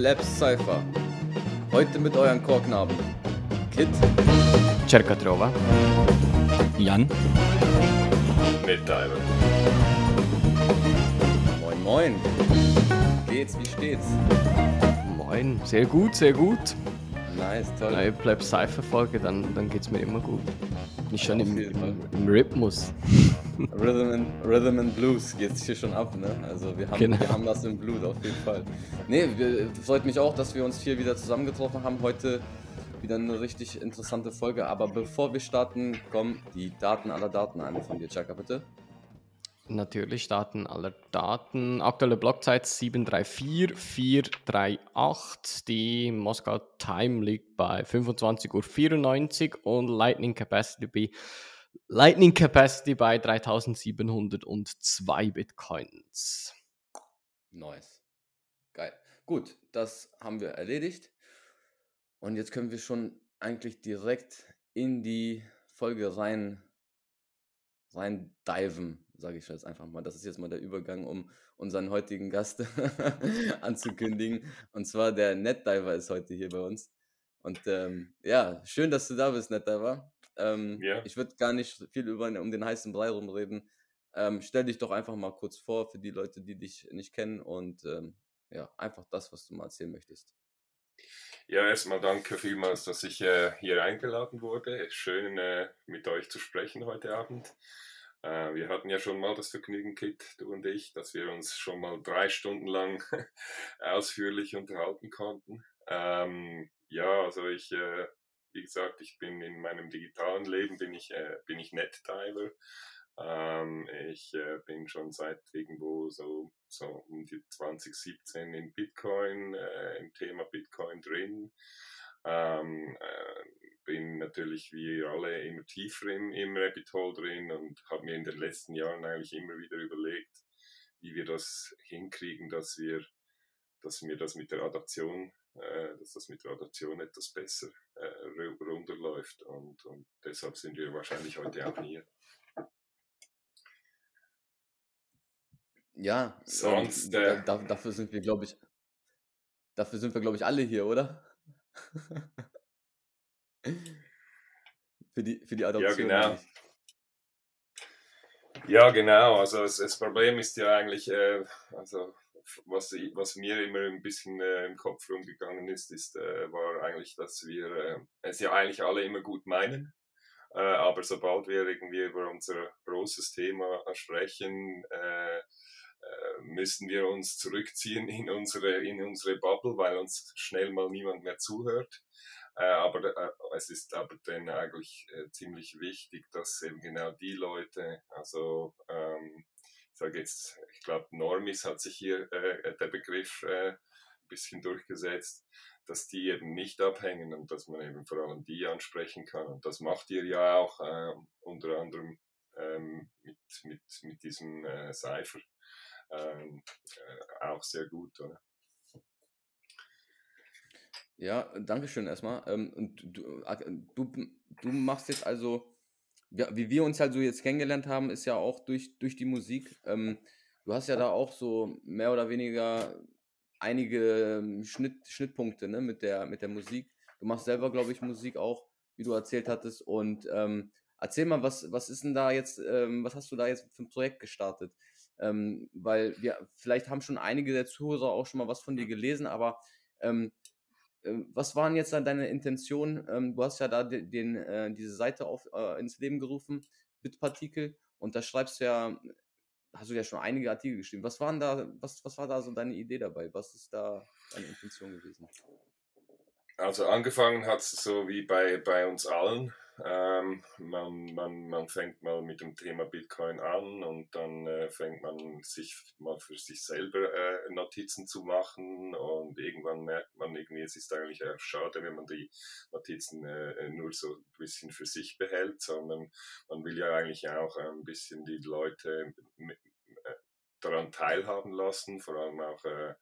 Plebs Cypher. Heute mit euren Chorknaben Kit, Cercatrova. Jan. moin moin. Geht's, wie steht's? Moin. Sehr gut, sehr gut. Nice, toll. Neue Pleb Cypher Folge, dann, dann geht's mir immer gut. Nicht schon im, im, im Rhythmus. Rhythm and, Rhythm and Blues geht's hier schon ab, ne? Also wir haben, Genau. wir haben das im Blut auf jeden Fall. Nee, wir, freut mich auch, dass wir uns hier wieder zusammengetroffen haben. Heute wieder eine richtig interessante Folge. Aber bevor wir starten, kommen die Daten aller Daten. Eine von dir, Chaka, bitte. Natürlich Daten aller Daten. Aktuelle Blockzeit 734438. Die Moskau Time liegt bei 25.94 Uhr und Lightning Capacity bei, Lightning Capacity bei 3702 Bitcoins. Nice. Geil. Gut, das haben wir erledigt. Und jetzt können wir schon eigentlich direkt in die Folge rein, rein diven, sage ich jetzt einfach mal. Das ist jetzt mal der Übergang, um unseren heutigen Gast anzukündigen. Und zwar der NetDiver ist heute hier bei uns. Und ähm, ja, schön, dass du da bist, NetDiver. Ähm, Ja. Ich würde gar nicht viel über um den heißen Brei rumreden. Ähm, stell dich doch einfach mal kurz vor für die Leute, die dich nicht kennen und ähm, ja, einfach das, was du mal erzählen möchtest. Ja, erstmal danke vielmals, dass ich äh, hier eingeladen wurde. Schön äh, mit euch zu sprechen heute Abend. Äh, wir hatten ja schon mal das Vergnügen, Kit, du und ich, dass wir uns schon mal drei Stunden lang ausführlich unterhalten konnten. Ähm, ja, also ich, äh, wie gesagt, ich bin in meinem digitalen Leben bin ich äh, bin ich NetDiver. Ähm, ich äh, bin schon seit irgendwo so, so um die 2017 in Bitcoin, äh, im Thema Bitcoin drin. Ähm, äh, bin natürlich wie alle immer tiefer im, im Rabbit Hole drin und habe mir in den letzten Jahren eigentlich immer wieder überlegt, wie wir das hinkriegen, dass wir, dass mir das mit der Adaption, äh, dass das mit der Adaption etwas besser äh, ru- runterläuft und, und deshalb sind wir wahrscheinlich heute auch hier. Ja, Sonst, ähm, äh, da, da, dafür sind wir, glaube ich, dafür sind wir, glaube ich, alle hier, oder? für die, für die Adoption. genau. meine ich. Ja, genau. Also das, das Problem ist ja eigentlich, äh, also was, was mir immer ein bisschen äh, im Kopf rumgegangen ist, ist äh, war eigentlich, dass wir äh, es ja eigentlich alle immer gut meinen. Äh, aber sobald wir irgendwie über unser großes Thema sprechen, äh, müssen wir uns zurückziehen in unsere, in unsere Bubble, weil uns schnell mal niemand mehr zuhört. Äh, aber äh, es ist aber dann eigentlich äh, ziemlich wichtig, dass eben genau die Leute, also ähm, ich sage jetzt, ich glaube, Normis hat sich hier äh, der Begriff äh, ein bisschen durchgesetzt, dass die eben nicht abhängen und dass man eben vor allem die ansprechen kann. Und das macht ihr ja auch äh, unter anderem ähm, mit, mit, mit diesem äh, Cypher ähm, äh, auch sehr gut, oder? Ja, danke schön erstmal. Ähm, und du, du, du machst jetzt also, wie wir uns halt so jetzt kennengelernt haben, ist ja auch durch, durch die Musik. Ähm, du hast ja da auch so mehr oder weniger einige ähm, Schnitt, Schnittpunkte ne, mit, der, mit der Musik. Du machst selber, glaube ich, Musik auch, wie du erzählt hattest. Und ähm, erzähl mal, was, was ist denn da jetzt, ähm, was hast du da jetzt für ein Projekt gestartet? Ähm, weil wir, vielleicht haben schon einige der Zuhörer auch schon mal was von dir gelesen, aber ähm, ähm, was waren jetzt dann deine Intentionen? Ähm, du hast ja da de- den, äh, diese Seite auf, äh, ins Leben gerufen, Bitpartikel, und da schreibst du ja, hast du ja schon einige Artikel geschrieben. Was waren da, was, was war da so deine Idee dabei? Was ist da deine Intention gewesen? Also angefangen hat es so wie bei, bei uns allen. Ähm, man, man, man fängt mal mit dem Thema Bitcoin an und dann äh, fängt man sich mal für sich selber äh, Notizen zu machen und irgendwann merkt man irgendwie, es ist eigentlich auch schade, wenn man die Notizen äh, nur so ein bisschen für sich behält, sondern man will ja eigentlich auch ein bisschen die Leute äh, daran teilhaben lassen, vor allem auch äh,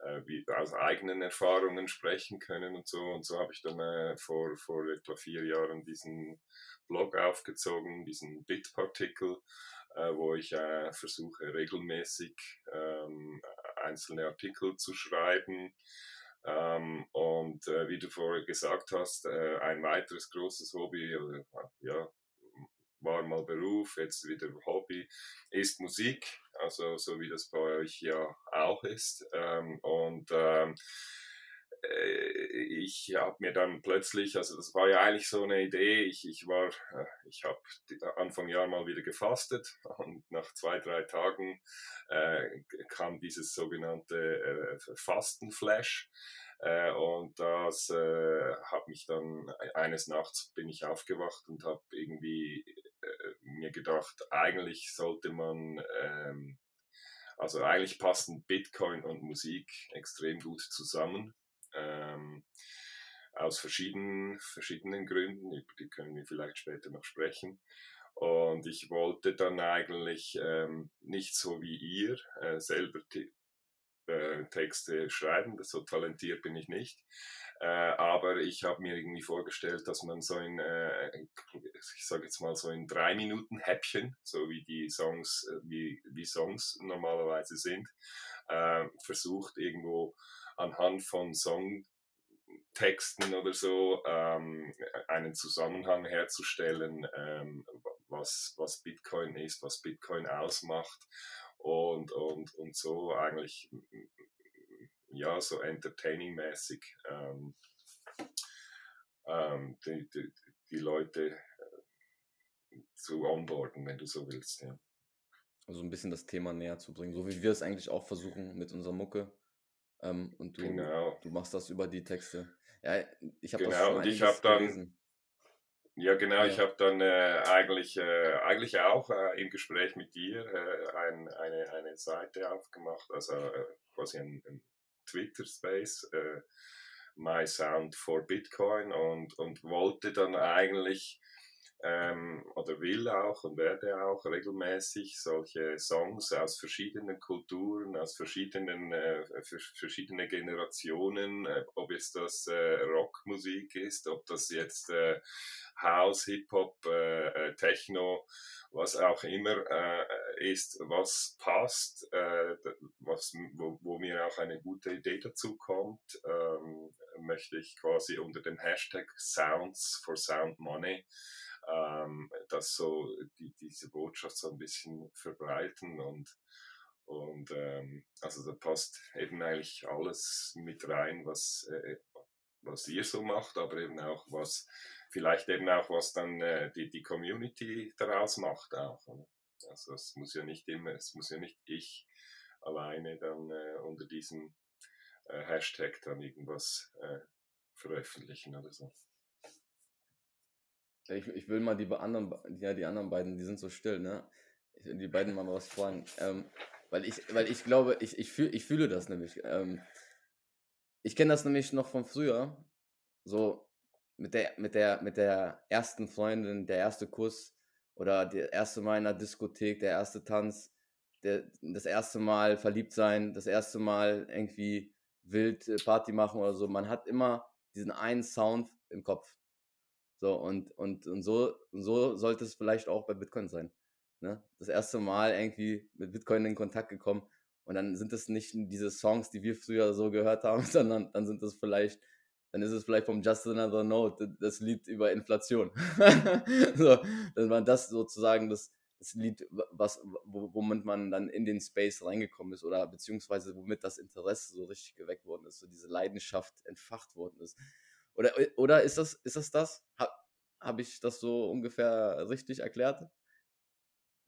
äh, wie, aus eigenen Erfahrungen sprechen können und so. Und so habe ich dann äh, vor, vor etwa vier Jahren diesen Blog aufgezogen, diesen Bitpartikel, äh, wo ich äh, versuche regelmäßig ähm, einzelne Artikel zu schreiben. Ähm, und äh, wie du vorher gesagt hast, äh, ein weiteres großes Hobby, oder, ja, war mal Beruf, jetzt wieder Hobby, ist Musik, also so wie das bei euch ja auch ist. Ähm, und ähm, äh, ich habe mir dann plötzlich, also das war ja eigentlich so eine Idee, ich, ich war, äh, ich habe Anfang Jahr mal wieder gefastet und nach zwei, drei Tagen äh, kam dieses sogenannte äh, Fastenflash. Äh, und das äh, hat mich dann eines Nachts bin ich aufgewacht und habe irgendwie äh, mir gedacht, eigentlich sollte man, ähm, also eigentlich passen Bitcoin und Musik extrem gut zusammen. Ähm, aus verschiedenen, verschiedenen Gründen, über die können wir vielleicht später noch sprechen. Und ich wollte dann eigentlich ähm, nicht so wie ihr äh, selber äh, Texte schreiben, so talentiert bin ich nicht. Äh, aber ich habe mir irgendwie vorgestellt, dass man so in, äh, ich sage jetzt mal so in drei Minuten Häppchen, so wie die Songs, äh, wie, wie Songs normalerweise sind, äh, versucht irgendwo anhand von Songtexten oder so ähm, einen Zusammenhang herzustellen, ähm, was, was Bitcoin ist, was Bitcoin ausmacht und, und, und so eigentlich ja, so entertaining-mäßig ähm, ähm, die, die, die, Leute äh, zu onboarden, wenn du so willst. Ja. Also ein bisschen das Thema näher zu bringen, so wie wir es eigentlich auch versuchen mit unserer Mucke. Ähm, und du, genau. du machst das über die Texte. Ja, ich habe genau, das schon und ich habe dann gelesen. Ja, genau. Ja. Ich habe dann äh, eigentlich, äh, eigentlich auch äh, im Gespräch mit dir äh, ein, eine, eine Seite aufgemacht, also äh, quasi ein, ein Twitter-Space, äh, My Sound for Bitcoin und, und wollte dann eigentlich ähm, oder will auch und werde auch regelmäßig solche Songs aus verschiedenen Kulturen, aus verschiedenen äh, verschiedene Generationen, äh, ob jetzt das äh, Rockmusik ist, ob das jetzt äh, House, Hip-Hop, äh, äh, Techno, was auch immer äh, ist, was passt, äh, was, wo, wo, mir auch eine gute Idee dazu kommt, ähm, möchte ich quasi unter dem Hashtag Sounds for Sound Money ähm, das so die, diese Botschaft so ein bisschen verbreiten und und ähm, also da passt eben eigentlich alles mit rein, was, äh, was ihr so macht, aber eben auch was vielleicht eben auch, was dann äh, die, die Community daraus macht auch. Also es muss ja nicht immer, es muss ja nicht ich alleine dann äh, unter diesem äh, Hashtag dann irgendwas äh, veröffentlichen oder so. Ich, ich will mal die anderen, ja, die anderen beiden, die sind so still, ne? Ich die beiden mal was fragen. Ähm, weil ich, weil ich glaube, ich, ich, fühl, ich fühle das nämlich. Ähm, ich kenne das nämlich noch von früher. So, mit der, mit der, mit der ersten Freundin, der erste Kuss oder der erste Mal in der Diskothek, der erste Tanz, der, das erste Mal verliebt sein, das erste Mal irgendwie wild äh, Party machen oder so. Man hat immer diesen einen Sound im Kopf. So, und, und, und so, so sollte es vielleicht auch bei Bitcoin sein. Ne? Das erste Mal irgendwie mit Bitcoin in Kontakt gekommen und dann sind es nicht diese Songs, die wir früher so gehört haben, sondern dann sind es vielleicht dann ist es vielleicht vom Just Another Note das Lied über Inflation. so, dass man das sozusagen das, das Lied, was, womit man dann in den Space reingekommen ist oder beziehungsweise womit das Interesse so richtig geweckt worden ist, so diese Leidenschaft entfacht worden ist. Oder, oder ist das ist das? das? Habe hab ich das so ungefähr richtig erklärt?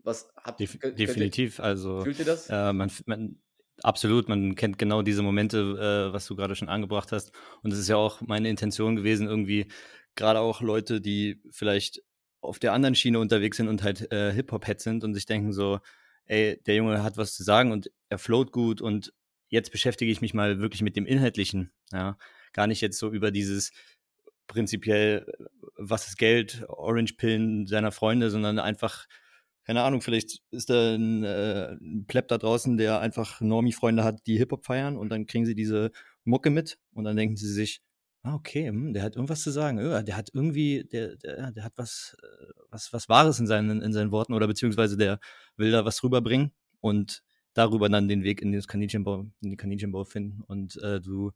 Was habt Def Definitiv, ihr, also fühlt ihr das? Äh, man, man, Absolut, man kennt genau diese Momente, äh, was du gerade schon angebracht hast. Und es ist ja auch meine Intention gewesen, irgendwie gerade auch Leute, die vielleicht auf der anderen Schiene unterwegs sind und halt äh, Hip-Hop-Head sind und sich denken so, ey, der Junge hat was zu sagen und er float gut und jetzt beschäftige ich mich mal wirklich mit dem Inhaltlichen, ja. Gar nicht jetzt so über dieses prinzipiell, was ist Geld, Orange-Pillen seiner Freunde, sondern einfach, keine Ahnung, vielleicht ist da ein, äh, ein Pleb da draußen, der einfach Normie-Freunde hat, die Hip-Hop feiern und dann kriegen sie diese Mucke mit und dann denken sie sich, ah, okay, hm, der hat irgendwas zu sagen. Der hat irgendwie, der, der, der hat was, äh, was, was Wahres in seinen, in seinen Worten oder beziehungsweise der will da was rüberbringen und darüber dann den Weg in, das Kaninchenbau, in den Kaninchenbau finden. Und äh, du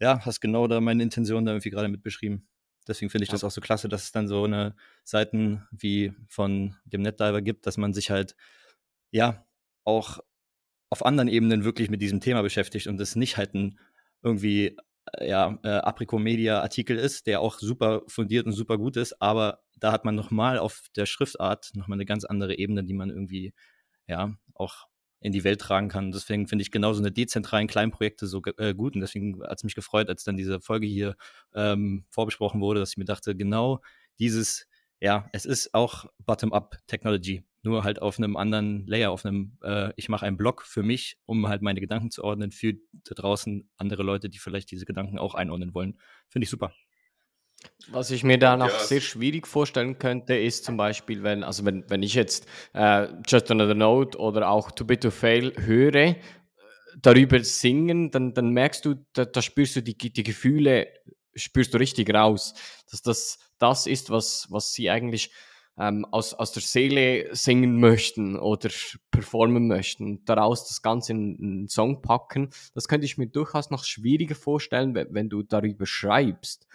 ja, hast genau da meine Intention da irgendwie gerade mit beschrieben. Deswegen finde ich ja. das auch so klasse, dass es dann so eine Seiten wie von dem NetDiver gibt, dass man sich halt ja auch auf anderen Ebenen wirklich mit diesem Thema beschäftigt und es nicht halt ein irgendwie äh, ja, äh, Aprico-Media-Artikel ist, der auch super fundiert und super gut ist, aber da hat man nochmal auf der Schriftart nochmal eine ganz andere Ebene, die man irgendwie, ja, auch in die Welt tragen kann. Deswegen finde ich genauso eine dezentralen Kleinprojekte so äh, gut und deswegen hat es mich gefreut, als dann diese Folge hier ähm, vorbesprochen wurde, dass ich mir dachte, genau dieses, ja, es ist auch Bottom-up-Technology nur halt auf einem anderen Layer, auf einem, äh, ich mache einen Blog für mich, um halt meine Gedanken zu ordnen, für da draußen andere Leute, die vielleicht diese Gedanken auch einordnen wollen. Finde ich super. Was ich mir da noch ja. sehr schwierig vorstellen könnte, ist zum Beispiel, wenn, also wenn, wenn ich jetzt äh, Just Another Note oder auch Too Bit to Fail höre, äh, darüber singen, dann, dann merkst du, da, da spürst du die, die Gefühle, spürst du richtig raus, dass das das ist, was, was sie eigentlich ähm, aus, aus der Seele singen möchten oder performen möchten, daraus das Ganze in einen Song packen, das könnte ich mir durchaus noch schwieriger vorstellen, wenn, wenn du darüber schreibst.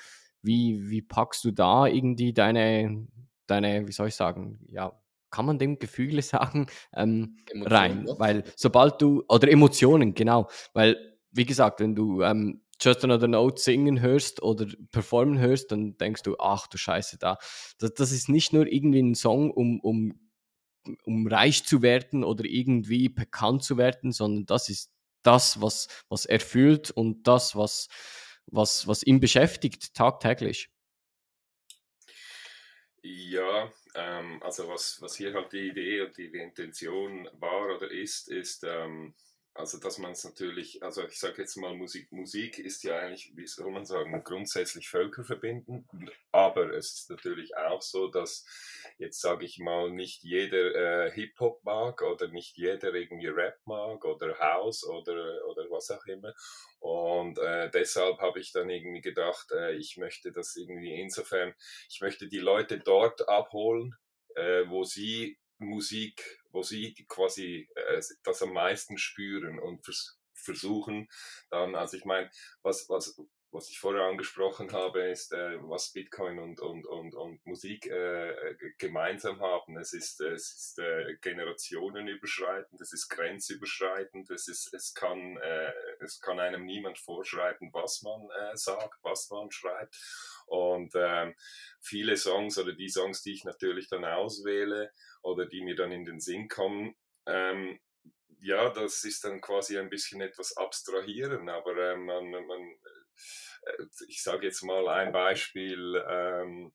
Wie, wie packst du da irgendwie deine, deine, wie soll ich sagen, ja, kann man dem Gefühle sagen, ähm, rein? Ja. Weil sobald du, oder Emotionen, genau, weil, wie gesagt, wenn du ähm, Just Another Note singen hörst oder performen hörst, dann denkst du, ach du Scheiße, da. Das, das ist nicht nur irgendwie ein Song, um, um, um reich zu werden oder irgendwie bekannt zu werden, sondern das ist das, was, was er fühlt und das, was, was, was ihn beschäftigt tagtäglich. Ja, ähm, also was, was hier halt die Idee und die, Intention war oder ist, ist, ähm, also, dass man es natürlich, also ich sage jetzt mal, Musik, Musik ist ja eigentlich, wie soll man sagen, grundsätzlich völkerverbindend, aber es ist natürlich auch so, dass jetzt sage ich mal, nicht jeder äh, Hip-Hop mag oder nicht jeder irgendwie Rap mag oder House oder, oder was auch immer. Und äh, deshalb habe ich dann irgendwie gedacht, äh, ich möchte das irgendwie insofern, ich möchte die Leute dort abholen, äh, wo sie Musik, wo sie quasi äh, das am meisten spüren und vers versuchen dann, also ich meine, was, was, was ich vorher angesprochen habe, ist, äh, was Bitcoin und, und, und, und Musik äh, gemeinsam haben. Es ist, es ist äh, generationenüberschreitend, es ist grenzüberschreitend, es, ist, es, kann, äh, es kann einem niemand vorschreiben, was man äh, sagt, was man schreibt. Und ähm, viele Songs oder die Songs, die ich natürlich dann auswähle oder die mir dann in den Sinn kommen, ähm, ja, das ist dann quasi ein bisschen etwas abstrahieren, aber ähm, man, man, äh, ich sage jetzt mal ein Beispiel, ähm,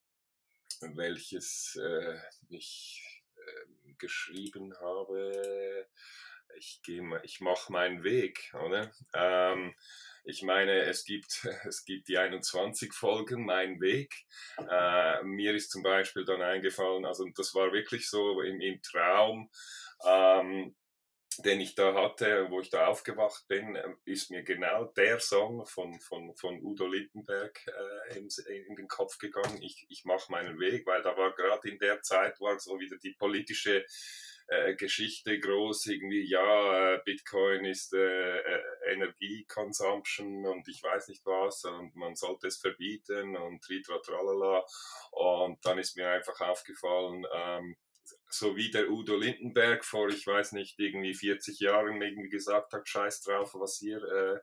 welches äh, ich äh, geschrieben habe. Ich gehe, ich mache meinen Weg, oder? Ähm, ich meine, es gibt, es gibt die 21 Folgen, mein Weg. Äh, mir ist zum Beispiel dann eingefallen, also das war wirklich so im, im Traum, ähm, den ich da hatte, wo ich da aufgewacht bin, ähm, ist mir genau der Song von, von, von Udo Littenberg äh, in, in, den Kopf gegangen. Ich, ich mache meinen Weg, weil da war gerade in der Zeit war so wieder die politische äh, Geschichte groß, irgendwie, ja, äh, Bitcoin ist äh, äh, Energieconsumption und ich weiß nicht was und man sollte es verbieten und tritra tralala. Und dann ist mir einfach aufgefallen, ähm, so wie der Udo Lindenberg vor, ich weiß nicht, irgendwie 40 Jahren irgendwie gesagt hat, scheiß drauf, was ihr äh,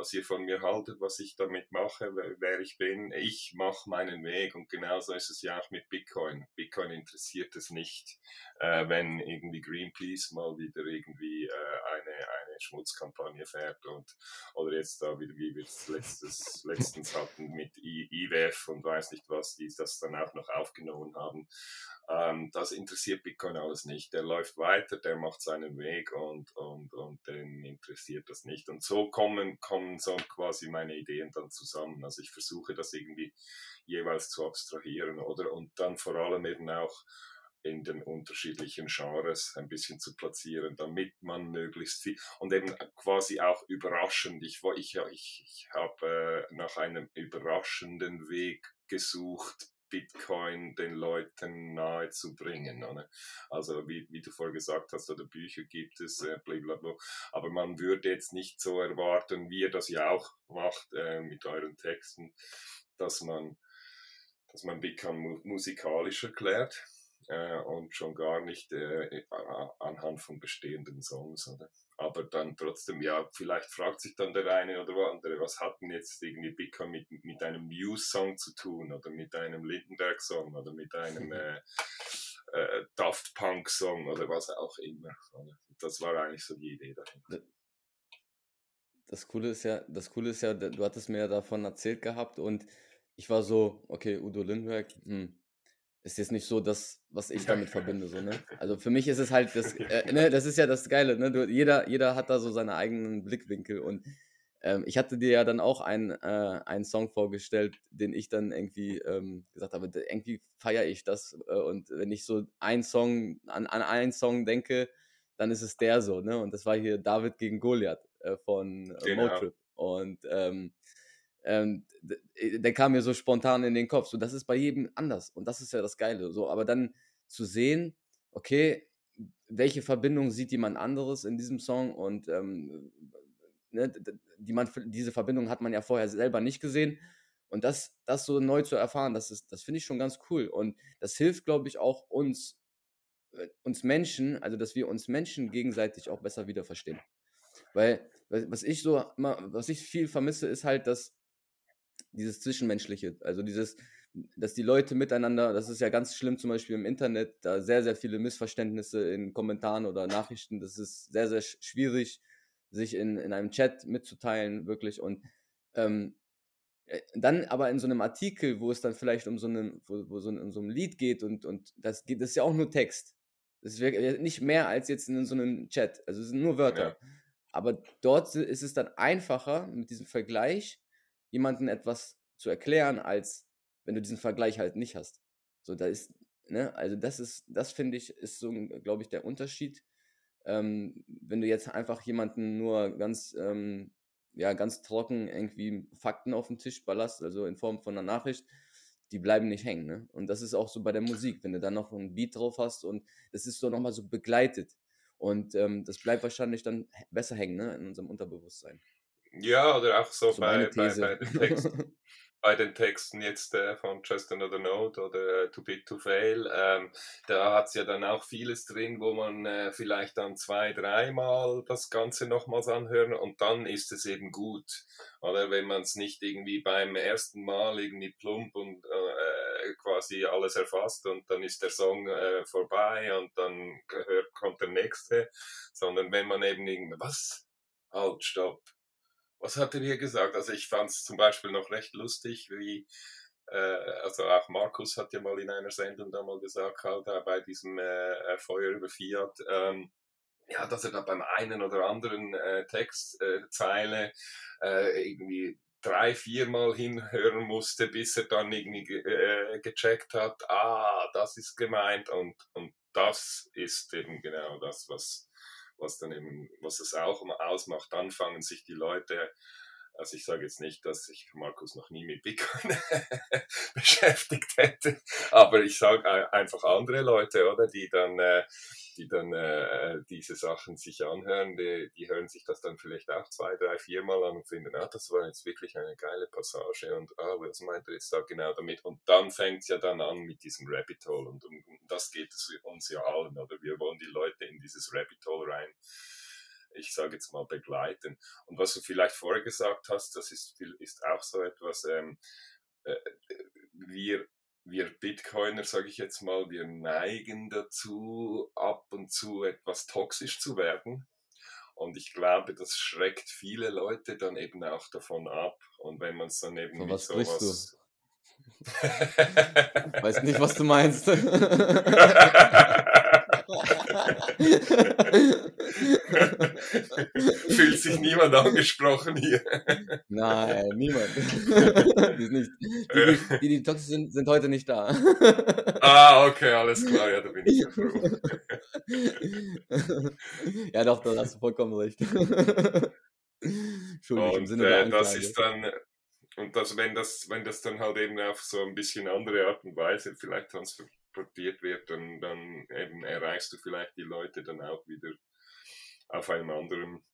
was ihr von mir haltet, was ich damit mache, wer ich bin. Ich mache meinen Weg und genauso ist es ja auch mit Bitcoin. Bitcoin interessiert es nicht, äh, wenn irgendwie Greenpeace mal wieder irgendwie äh, eine Schmutzkampagne fährt und oder jetzt da, wie, wie wir es letztes, letztens hatten mit IWF und weiß nicht was, die das dann auch noch aufgenommen haben. Ähm, das interessiert Bitcoin alles nicht. Der läuft weiter, der macht seinen Weg und, und, und den interessiert das nicht. Und so kommen, kommen so quasi meine Ideen dann zusammen. Also ich versuche das irgendwie jeweils zu abstrahieren oder und dann vor allem eben auch in den unterschiedlichen Genres ein bisschen zu platzieren, damit man möglichst viel und eben quasi auch überraschend. Ich, ich, ich, ich habe äh, nach einem überraschenden Weg gesucht, Bitcoin den Leuten nahe zu bringen. Oder? Also wie, wie du vorher gesagt hast, oder Bücher gibt es, äh, blablabla. aber man würde jetzt nicht so erwarten, wie ihr das ja auch macht äh, mit euren Texten, dass man, dass man Bitcoin mu musikalisch erklärt äh, und schon gar nicht äh, anhand von bestehenden Songs. Oder? Aber dann trotzdem, ja, vielleicht fragt sich dann der eine oder andere, was hat denn jetzt irgendwie Bitcoin mit, mit einem Muse-Song zu tun oder mit einem Lindenberg-Song oder mit einem äh, äh, Daft Punk-Song oder was auch immer. Oder? Das war eigentlich so die Idee dahinter. Das Coole ist ja, das Coole ist ja, du hattest mir ja davon erzählt gehabt und ich war so, okay, Udo Lindenberg, hm, ist jetzt nicht so das, was ich damit verbinde. So, ne? Also für mich ist es halt das, äh, ne, das ist ja das Geile, ne? Du, jeder, jeder hat da so seine eigenen Blickwinkel und ähm, ich hatte dir ja dann auch einen, äh, einen Song vorgestellt, den ich dann irgendwie ähm, gesagt habe, irgendwie feiere ich das äh, und wenn ich so einen Song, an, an einen Song denke, dann ist es der so, ne? Und das war hier David gegen Goliath äh, von äh, genau. Motrip und ähm, ähm, äh, der kam mir so spontan in den Kopf. So, das ist bei jedem anders und das ist ja das Geile. So, aber dann zu sehen, okay, welche Verbindung sieht jemand anderes in diesem Song und ähm, ne, die man, diese Verbindung hat man ja vorher selber nicht gesehen. Und das, das so neu zu erfahren, das, das finde ich schon ganz cool. Und das hilft, glaube ich, auch uns, äh, uns Menschen, also dass wir uns Menschen gegenseitig auch besser wieder verstehen. Weil, was ich so, was ich viel vermisse, ist halt, dass dieses Zwischenmenschliche, also dieses, dass die Leute miteinander, das ist ja ganz schlimm zum Beispiel im Internet, da sehr, sehr viele Missverständnisse in Kommentaren oder Nachrichten, das ist sehr, sehr schwierig, sich in, in einem Chat mitzuteilen, wirklich. Und ähm, äh, dann aber in so einem Artikel, wo es dann vielleicht um so, einen, wo, wo so, ein, um so ein Lied geht und, und das geht, das ist ja auch nur Text. Das ist nicht mehr als jetzt in so einem Chat. Also es sind nur Wörter. Ja. Aber dort ist es dann einfacher mit diesem Vergleich, jemandem etwas zu erklären, als wenn du diesen Vergleich halt nicht hast. So, da ist, ne, also das ist, das finde ich, ist so, glaube ich, der Unterschied. Ähm, wenn du jetzt einfach jemanden nur ganz, ähm, ja, ganz trocken irgendwie Fakten auf den Tisch ballerst, also in Form von einer Nachricht, die bleiben nicht hängen. Ne? Und das ist auch so bei der Musik, wenn du dann noch ein Beat drauf hast und das ist so nochmal so begleitet. Und ähm, das bleibt wahrscheinlich dann besser hängen ne? in unserem Unterbewusstsein. Ja, oder auch so, so bei, bei, bei, den Texten, bei den Texten jetzt äh, von Just Another Note oder äh, Too Big to Fail. Ähm, da hat es ja dann auch vieles drin, wo man äh, vielleicht dann zwei, dreimal das Ganze nochmals anhören und dann ist es eben gut. Oder wenn man es nicht irgendwie beim ersten Mal irgendwie plump und äh, quasi alles erfasst und dann ist der Song äh, vorbei und dann hört, kommt der nächste, sondern wenn man eben irgendwie, was? Halt, stopp was hat er hier gesagt? Also ich fand es zum Beispiel noch recht lustig, wie, äh, also auch Markus hat ja mal in einer Sendung da mal gesagt, halt äh, bei diesem äh, äh, Feuer über Fiat, ähm, ja, dass er da beim einen oder anderen äh, Textzeile äh, irgendwie drei, viermal hinhören musste, bis er dann irgendwie äh, gecheckt hat, ah, das ist gemeint und, und das ist eben genau das, was, was dann eben, was es auch ausmacht, dann fangen sich die Leute, also ich sage jetzt nicht, dass ich Markus noch nie mit Bitcoin beschäftigt hätte, aber ich sage einfach andere Leute, oder, die dann äh, die dann äh, diese Sachen sich anhören, die, die hören sich das dann vielleicht auch zwei, drei, viermal an und finden, ah, das war jetzt wirklich eine geile Passage und ah, was meint er jetzt da genau damit? Und dann fängt es ja dann an mit diesem Rabbit Hole und um, um das geht es uns ja allen, oder wir wollen die Leute in dieses Rabbit Hole rein ich sage jetzt mal, begleiten. Und was du vielleicht vorher gesagt hast, das ist, ist auch so etwas, ähm, äh, wir wir Bitcoiner, sage ich jetzt mal, wir neigen dazu, ab und zu etwas toxisch zu werden. Und ich glaube, das schreckt viele Leute dann eben auch davon ab. Und wenn man es dann eben Von mit was sprichst sowas. Weiß nicht, was du meinst. Fühlt sich niemand angesprochen hier. Nein, niemand. die, nicht, die, die, die, toxisch sind, sind heute nicht da. ah, okay, alles klar, ja, da bin ich ja froh. ja, doch, da hast du vollkommen recht. Entschuldigung, im Und Sinne der äh, das Anklage. ist dann, und das, wenn das, wenn das dann halt eben auf so ein bisschen andere Art und Weise vielleicht transportiert wird, dann, dann eben erreichst du vielleicht die Leute dann auch wieder auf einem anderen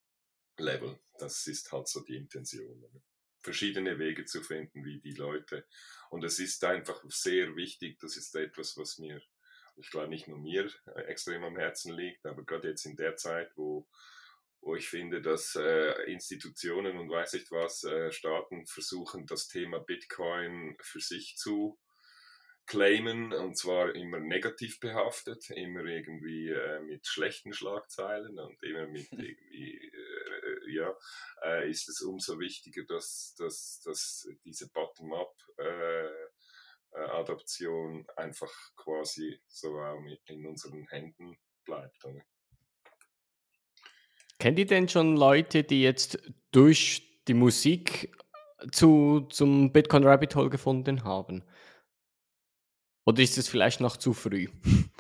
Level. Das ist halt so die Intention. oder? Verschiedene Wege zu finden, wie die Leute. Und es ist einfach sehr wichtig, das ist etwas, was mir, ich glaube nicht nur mir äh, extrem am Herzen liegt, aber gerade jetzt in der Zeit, wo wo ich finde, dass äh, Institutionen und weiß nicht was, äh, Staaten versuchen, das Thema Bitcoin für sich zu claimen und zwar immer negativ behaftet, immer irgendwie äh, mit schlechten Schlagzeilen und immer mit irgendwie, äh, ja, äh, ist es umso wichtiger, dass, dass, dass diese Bottom-up-Adoption einfach quasi so auch in unseren Händen bleibt. Oder? Kennt ihr denn schon Leute, die jetzt durch die Musik zu, zum Bitcoin Rabbit Hole gefunden haben? Oder ist es vielleicht noch zu früh?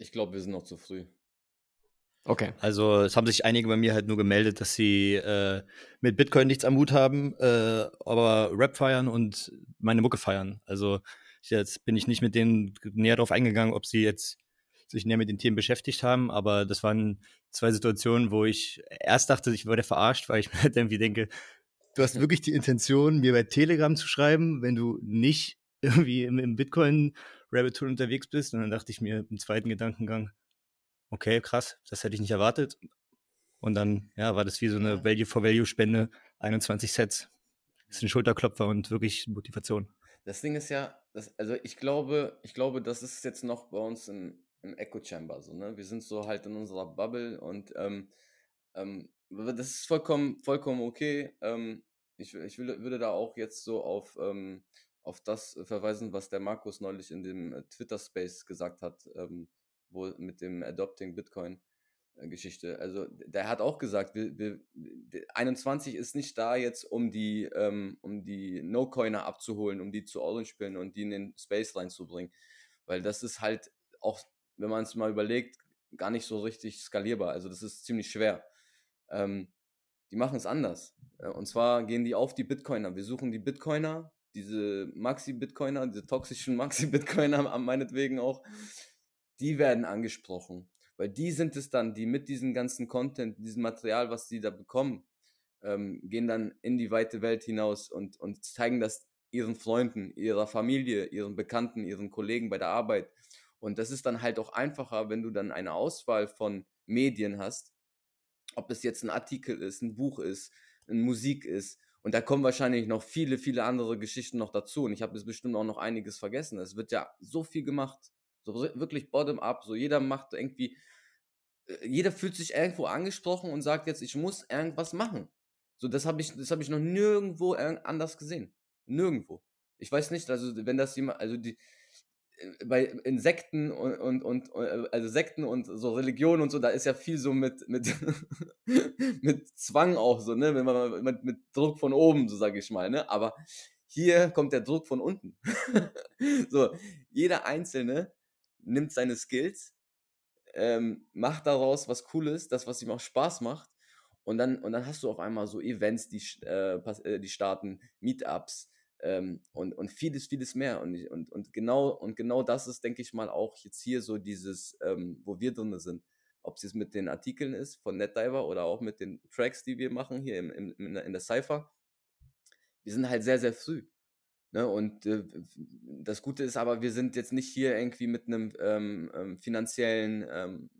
Ich glaube, wir sind noch zu früh. Okay. Also es haben sich einige bei mir halt nur gemeldet, dass sie äh, mit Bitcoin nichts am Hut haben, äh, aber Rap feiern und meine Mucke feiern. Also jetzt bin ich nicht mit denen näher darauf eingegangen, ob sie jetzt sich näher mit den Themen beschäftigt haben, aber das waren zwei Situationen, wo ich erst dachte, ich wurde verarscht, weil ich mir halt irgendwie denke, du hast wirklich die Intention, mir bei Telegram zu schreiben, wenn du nicht irgendwie im, im Bitcoin-Rabbit-Hole unterwegs bist. Und dann dachte ich mir im zweiten Gedankengang, okay, krass, das hätte ich nicht erwartet. Und dann, ja, war das wie so eine Value-for-Value-Spende, 21 Sets. Das ist ein Schulterklopfer und wirklich Motivation. Das Ding ist ja, das, also ich glaube, ich glaube, das ist jetzt noch bei uns im, im Echo Chamber so, ne? Wir sind so halt in unserer Bubble und ähm, ähm, das ist vollkommen, vollkommen okay. Ähm, ich, ich will, würde da auch jetzt so auf, ähm, auf das verweisen, was der Markus neulich in dem äh, Twitter-Space gesagt hat, ähm, wo mit dem Adopting Bitcoin. äh, Geschichte. Also der hat auch gesagt, wir, wir, 21 ist nicht da jetzt, um die, ähm, um die No-Coiner abzuholen, um die zu Orange spielen und die in den Space reinzubringen. Weil das ist halt auch, wenn man es mal überlegt, gar nicht so richtig skalierbar. Also das ist ziemlich schwer. Ähm, die machen es anders. Äh, Und zwar gehen die auf die Bitcoiner. Wir suchen die Bitcoiner, diese Maxi-Bitcoiner, diese toxischen Maxi-Bitcoiner meinetwegen auch, die werden angesprochen. Weil die sind es dann, die mit diesem ganzen Content, diesem Material, was die da bekommen, ähm, gehen dann in die weite Welt hinaus und, und zeigen das ihren Freunden, ihrer Familie, ihren Bekannten, ihren Kollegen bei der Arbeit. Und das ist dann halt auch einfacher, wenn du dann eine Auswahl von Medien hast, ob es jetzt ein Artikel ist, ein Buch ist, eine Musik ist. Und da kommen wahrscheinlich noch viele, viele andere Geschichten noch dazu. Und ich habe jetzt bestimmt auch noch einiges vergessen. Es wird ja so viel gemacht. So wirklich bottom-up. So jeder macht irgendwie, äh, jeder fühlt sich irgendwo angesprochen und sagt jetzt, ich muss irgendwas machen. So, das habe ich, das habe ich noch nirgendwo irg- anders gesehen. Nirgendwo. Ich weiß nicht, also wenn das jemand, also die, bei Insekten und, und, und äh, also Sekten und so Religion und so, da ist ja viel so mit, mit, mit Zwang auch so, ne? Wenn man mit, mit Druck von oben, so sage ich mal, ne? Aber hier kommt der Druck von unten. so, jeder Einzelne nimmt seine Skills, ähm, macht daraus was Cooles, das, was ihm auch Spaß macht. Und dann, und dann hast du auf einmal so Events, die, äh, äh, die starten, Meetups ähm, und, und vieles, vieles mehr. Und, und, und, genau, und genau das ist, denke ich mal, auch jetzt hier so dieses, ähm, wo wir drin sind. Ob es jetzt mit den Artikeln ist von NetDiver oder auch mit den Tracks, die wir machen hier im, im, in der- in der Cypher. Wir sind halt sehr, sehr früh. Ne? Und äh, das Gute ist aber, wir sind jetzt nicht hier irgendwie mit einem ähm, ähm, finanziellen ähm,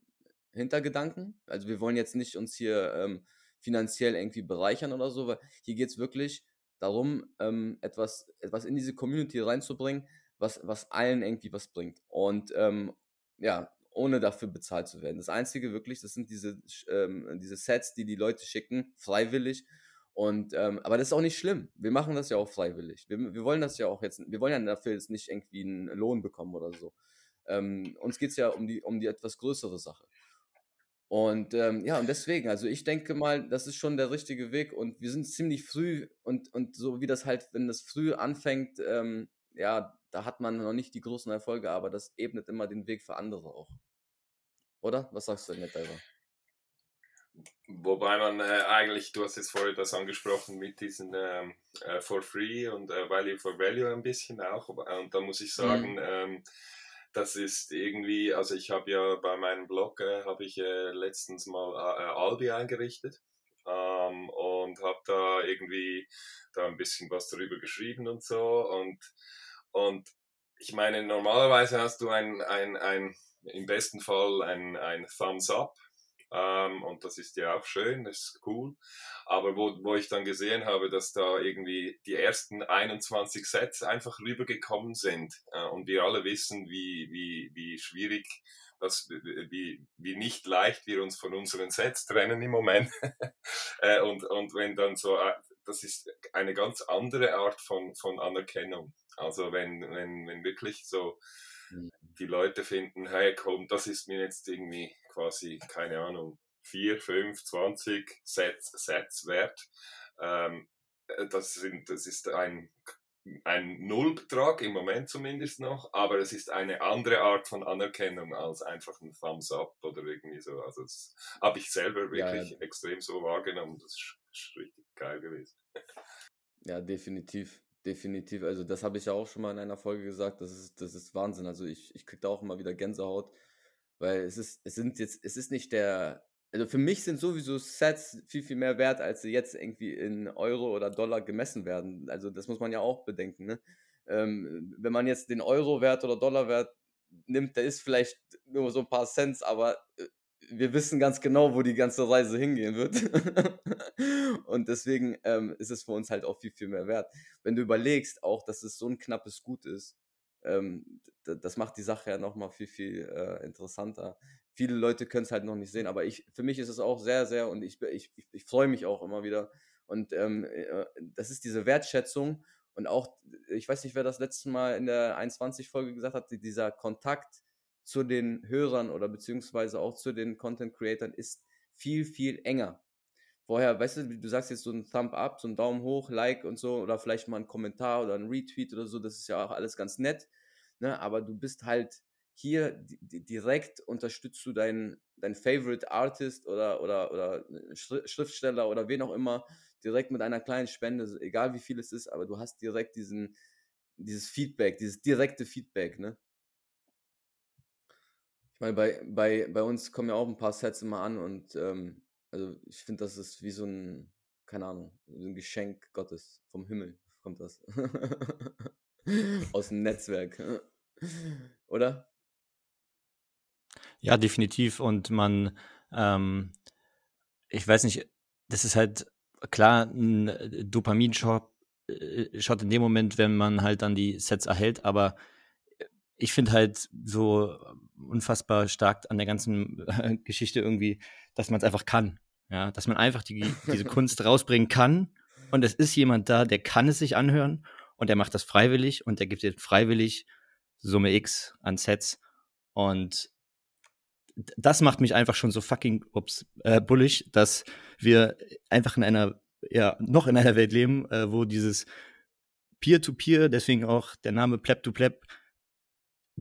Hintergedanken. Also wir wollen jetzt nicht uns hier ähm, finanziell irgendwie bereichern oder so, weil hier geht es wirklich darum, ähm, etwas, etwas in diese Community reinzubringen, was, was allen irgendwie was bringt. Und ähm, ja, ohne dafür bezahlt zu werden. Das Einzige wirklich, das sind diese, ähm, diese Sets, die die Leute schicken, freiwillig. Und, ähm, aber das ist auch nicht schlimm. Wir machen das ja auch freiwillig. Wir, wir wollen das ja auch jetzt, wir wollen ja dafür jetzt nicht irgendwie einen Lohn bekommen oder so. Ähm, uns geht es ja um die, um die etwas größere Sache. Und ähm, ja, und deswegen, also ich denke mal, das ist schon der richtige Weg und wir sind ziemlich früh und, und so wie das halt, wenn das früh anfängt, ähm, ja, da hat man noch nicht die großen Erfolge, aber das ebnet immer den Weg für andere auch. Oder? Was sagst du denn, Nettiver? Wobei man äh, eigentlich, du hast jetzt vorher das angesprochen mit diesen ähm, äh, For Free und äh, Value for Value ein bisschen auch. Und da muss ich sagen, mhm. ähm, das ist irgendwie, also ich habe ja bei meinem Blog, äh, habe ich äh, letztens mal äh, Albi eingerichtet ähm, und habe da irgendwie da ein bisschen was darüber geschrieben und so. Und, und ich meine, normalerweise hast du ein, ein, ein im besten Fall ein, ein Thumbs Up ähm, und das ist ja auch schön, das ist cool. Aber wo, wo ich dann gesehen habe, dass da irgendwie die ersten 21 Sets einfach rübergekommen sind äh, und wir alle wissen, wie, wie, wie schwierig das, wie, wie nicht leicht wir uns von unseren Sets trennen im Moment. äh, und, und wenn dann so, äh, das ist eine ganz andere Art von, von Anerkennung. Also wenn, wenn, wenn wirklich so. Die Leute finden, hey komm, das ist mir jetzt irgendwie quasi, keine Ahnung, 4, 5, 20 Sets, Sets wert. Ähm, äh, das, sind, das ist ein, ein Nullbetrag im Moment zumindest noch, aber es ist eine andere Art von Anerkennung als einfach ein Thumbs Up oder irgendwie so. Also das habe ich selber wirklich ja, ja. extrem so wahrgenommen. Das ist, ist richtig geil gewesen. Ja, definitiv definitiv. Also das habe ich ja auch schon mal in einer Folge gesagt. Das ist, das ist Wahnsinn. Also ich, ich kriege da auch immer wieder Gänsehaut, weil es ist, es sind jetzt, es ist nicht der, also für mich sind sowieso Sets viel, viel mehr wert, als sie jetzt irgendwie in Euro oder Dollar gemessen werden. Also das muss man ja auch bedenken. Ne? Ähm, wenn man jetzt den Euro-Wert oder Dollar-Wert nimmt, der ist vielleicht nur so ein paar Cents, aber äh, wir wissen ganz genau, wo die ganze Reise hingehen wird. und deswegen ähm, ist es für uns halt auch viel, viel mehr wert. Wenn du überlegst, auch, dass es so ein knappes Gut ist, ähm, das macht die Sache ja nochmal viel, viel äh, interessanter. Viele Leute können es halt noch nicht sehen, aber ich, für mich ist es auch sehr, sehr und ich, ich, ich, freue mich auch immer wieder. Und ähm, äh, das ist diese Wertschätzung und auch, ich weiß nicht, wer das letzte Mal in der 21-Folge gesagt hat, dieser Kontakt zu den Hörern oder beziehungsweise auch zu den Content Creatern ist viel, viel enger. Vorher, weißt du, du sagst jetzt so ein Thumb up, so ein Daumen hoch, Like und so, oder vielleicht mal ein Kommentar oder ein Retweet oder so, das ist ja auch alles ganz nett, ne? aber du bist halt hier direkt unterstützt du deinen dein Favorite Artist oder, oder, oder Schriftsteller oder wen auch immer direkt mit einer kleinen Spende, egal wie viel es ist, aber du hast direkt diesen, dieses Feedback, dieses direkte Feedback, ne? Ich meine, bei, bei, bei uns kommen ja auch ein paar Sets immer an und ähm, also ich finde, das ist wie so ein, keine Ahnung, ein Geschenk Gottes vom Himmel kommt das. Aus dem Netzwerk. Oder? Ja, definitiv. Und man, ähm, ich weiß nicht, das ist halt klar ein Dopamin-Shot äh, Shot in dem Moment, wenn man halt dann die Sets erhält, aber ich finde halt so unfassbar stark an der ganzen äh, Geschichte irgendwie, dass man es einfach kann. Ja, dass man einfach die, diese Kunst rausbringen kann und es ist jemand da, der kann es sich anhören und der macht das freiwillig und der gibt dir freiwillig Summe X an Sets und das macht mich einfach schon so fucking ups, äh, bullig, dass wir einfach in einer, ja, noch in einer Welt leben, äh, wo dieses Peer-to-Peer, -Peer, deswegen auch der Name Pleb-to-Pleb,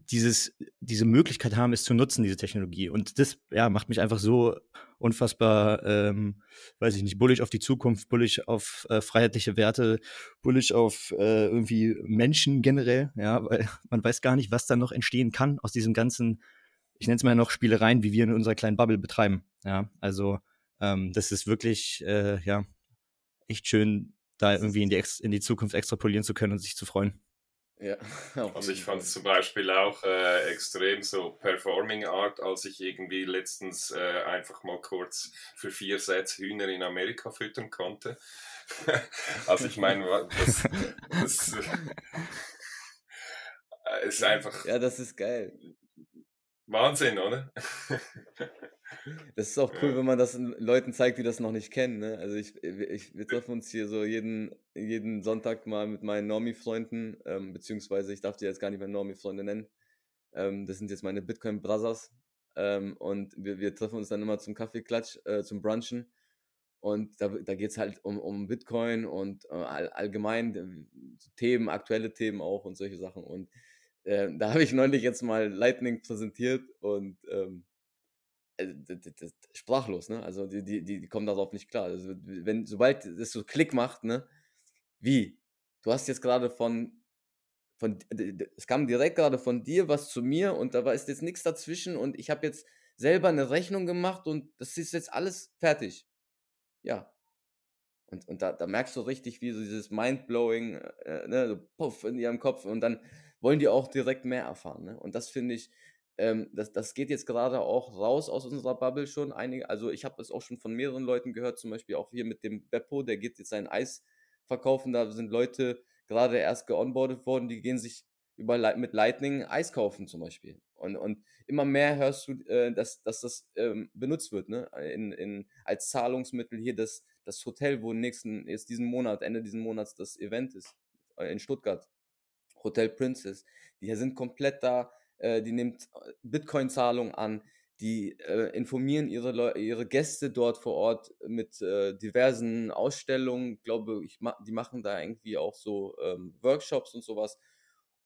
dieses, diese Möglichkeit haben, es zu nutzen, diese Technologie. Und das ja, macht mich einfach so unfassbar, ähm, weiß ich nicht, bullig auf die Zukunft, bullig auf äh, freiheitliche Werte, bullig auf äh, irgendwie Menschen generell, ja, weil man weiß gar nicht, was da noch entstehen kann aus diesem ganzen, ich nenne es mal noch Spielereien, wie wir in unserer kleinen Bubble betreiben. Ja, also ähm, das ist wirklich, äh, ja, echt schön, da irgendwie in die, in die Zukunft extrapolieren zu können und sich zu freuen. Ja, also ich fand es zum Beispiel auch äh, extrem so Performing Art, als ich irgendwie letztens äh, einfach mal kurz für vier Sets Hühner in Amerika füttern konnte. also ich meine, das, das äh, ist einfach. Ja, das ist geil. Wahnsinn, oder? Das ist auch cool, wenn man das Leuten zeigt, die das noch nicht kennen. Ne? Also ich, ich, wir treffen uns hier so jeden, jeden Sonntag mal mit meinen Normie-Freunden, ähm, beziehungsweise ich darf die jetzt gar nicht mehr Normie-Freunde nennen. Ähm, das sind jetzt meine Bitcoin-Brothers. Ähm, und wir, wir treffen uns dann immer zum Kaffeeklatsch, äh, zum Brunchen. Und da, da geht es halt um, um Bitcoin und äh, all, allgemein äh, Themen, aktuelle Themen auch und solche Sachen. Und äh, da habe ich neulich jetzt mal Lightning präsentiert und ähm, äh, sprachlos, ne? Also die, die, die kommen darauf nicht klar. Also wenn, sobald das so Klick macht, ne? Wie? Du hast jetzt gerade von, von, es kam direkt gerade von dir was zu mir und da war ist jetzt nichts dazwischen und ich habe jetzt selber eine Rechnung gemacht und das ist jetzt alles fertig. Ja. Und, und da, da merkst du richtig, wie so dieses Mindblowing, äh, ne, so puff in ihrem Kopf und dann wollen die auch direkt mehr erfahren. Ne? Und das finde ich, ähm, das, das geht jetzt gerade auch raus aus unserer Bubble schon. Einige, also ich habe das auch schon von mehreren Leuten gehört, zum Beispiel auch hier mit dem Beppo, der geht jetzt sein Eis verkaufen. Da sind Leute gerade erst geonboardet worden, die gehen sich über, mit Lightning Eis kaufen zum Beispiel. Und, und immer mehr hörst du, äh, dass, dass das ähm, benutzt wird, ne? In, in, als Zahlungsmittel hier das, das Hotel, wo nächsten, jetzt diesen Monat, Ende diesen Monats das Event ist, äh, in Stuttgart. Hotel Princess. Die sind komplett da, äh, die nimmt äh, Bitcoin-Zahlung an, die äh, informieren ihre, ihre Gäste dort vor Ort mit äh, diversen Ausstellungen. Ich glaube, ich ma die machen da irgendwie auch so ähm, Workshops und sowas.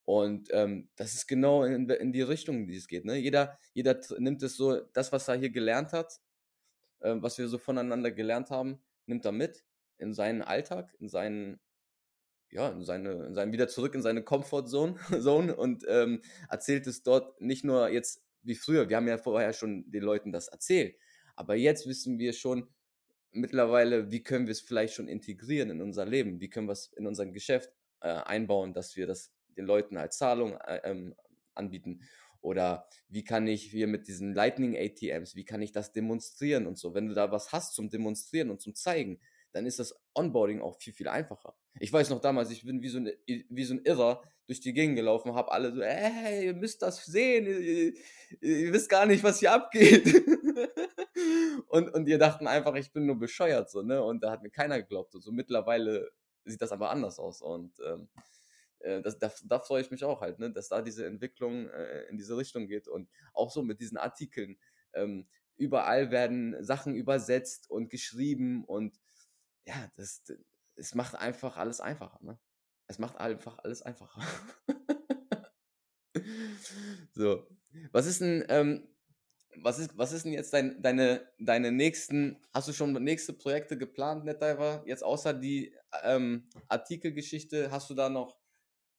Und ähm, das ist genau in, in, die Richtung, die es geht. Ne? Jeder, jeder nimmt es so, das, was er hier gelernt hat, äh, was wir so voneinander gelernt haben, nimmt er mit in seinen Alltag, in seinen ja, in seine, in seine, wieder zurück in seine Comfortzone Zone und ähm, erzählt es dort nicht nur jetzt wie früher. Wir haben ja vorher schon den Leuten das erzählt. Aber jetzt wissen wir schon mittlerweile, wie können wir es vielleicht schon integrieren in unser Leben? Wie können wir es in unser Geschäft äh, einbauen, dass wir das den Leuten als Zahlung äh, ähm, anbieten? Oder wie kann ich hier mit diesen Lightning ATMs, wie kann ich das demonstrieren und so? Wenn du da was hast zum Demonstrieren und zum Zeigen, dann ist das Onboarding auch viel, viel einfacher. Ich weiß noch damals, ich bin wie so ein, wie so ein Irrer durch die Gegend gelaufen, habe alle so, hey, ihr müsst das sehen, ihr, ihr wisst gar nicht, was hier abgeht. und, und ihr dachten einfach, ich bin nur bescheuert, so, ne? Und da hat mir keiner geglaubt. So also mittlerweile sieht das aber anders aus. Und ähm, äh, das, da, da freue ich mich auch halt, ne? dass da diese Entwicklung äh, in diese Richtung geht. Und auch so mit diesen Artikeln. Ähm, überall werden Sachen übersetzt und geschrieben und ja, das, es macht einfach alles einfacher, ne? Es macht einfach alles einfacher. so. Was ist denn, ähm, was ist, was ist denn jetzt dein, deine, deine nächsten, hast du schon nächste Projekte geplant, NetDiver? Jetzt außer die ähm, Artikelgeschichte, hast du da noch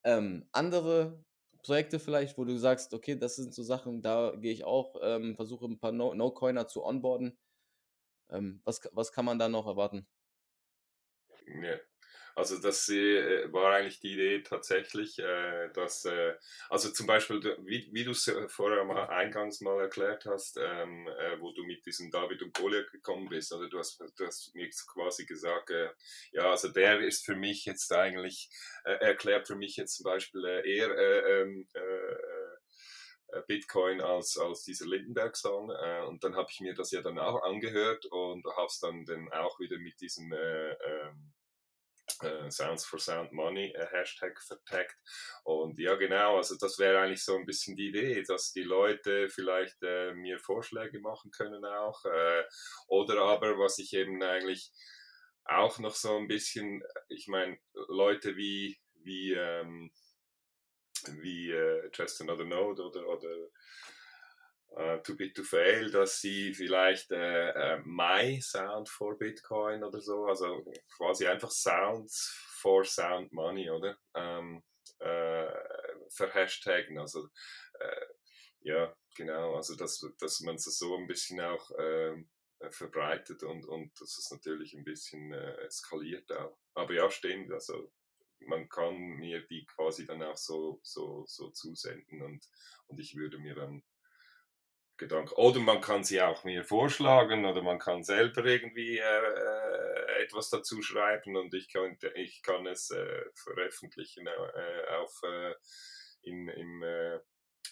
ähm, andere Projekte vielleicht, wo du sagst, okay, das sind so Sachen, da gehe ich auch, ähm, versuche ein paar No-Coiner no zu onboarden. Ähm, was, was kann man da noch erwarten? Ja. Also das äh, war eigentlich die Idee tatsächlich, äh, dass, äh, also zum Beispiel, wie, wie du es vorher mal eingangs mal erklärt hast, ähm, äh, wo du mit diesem David und Goliath gekommen bist, also du hast, du hast mir quasi gesagt, ja, also der ist für mich jetzt eigentlich, erklärt für mich jetzt zum Beispiel eher ähm, Bitcoin als, als dieser Lindenberg-Song. Äh, und dann habe ich mir das ja dann auch angehört und habe es dann, dann auch wieder mit diesem äh, ähm, äh, Sounds for Sound Money äh, Hashtag vertagt. Und ja, genau, also das wäre eigentlich so ein bisschen die Idee, dass die Leute vielleicht äh, mir Vorschläge machen können auch. Äh, oder aber, was ich eben eigentlich auch noch so ein bisschen, ich meine, Leute wie, wie, ähm, wie äh, Just Another Node oder, oder uh, Too Big to Fail, dass sie vielleicht äh, äh, My Sound for Bitcoin oder so, also quasi einfach Sounds for Sound Money, oder? Ähm, äh, verhashtagen, also äh, ja, genau, also dass, dass man es so ein bisschen auch ähm, verbreitet und, und dass es natürlich ein bisschen äh, eskaliert auch. Aber ja, stimmt, also man kann mir die quasi dann auch so, so, so zusenden und, und ich würde mir dann Gedanken. Oder man kann sie auch mir vorschlagen oder man kann selber irgendwie äh, äh, etwas dazu schreiben und ich kann, ich kann es äh, veröffentlichen äh, auf, äh, in, im, äh,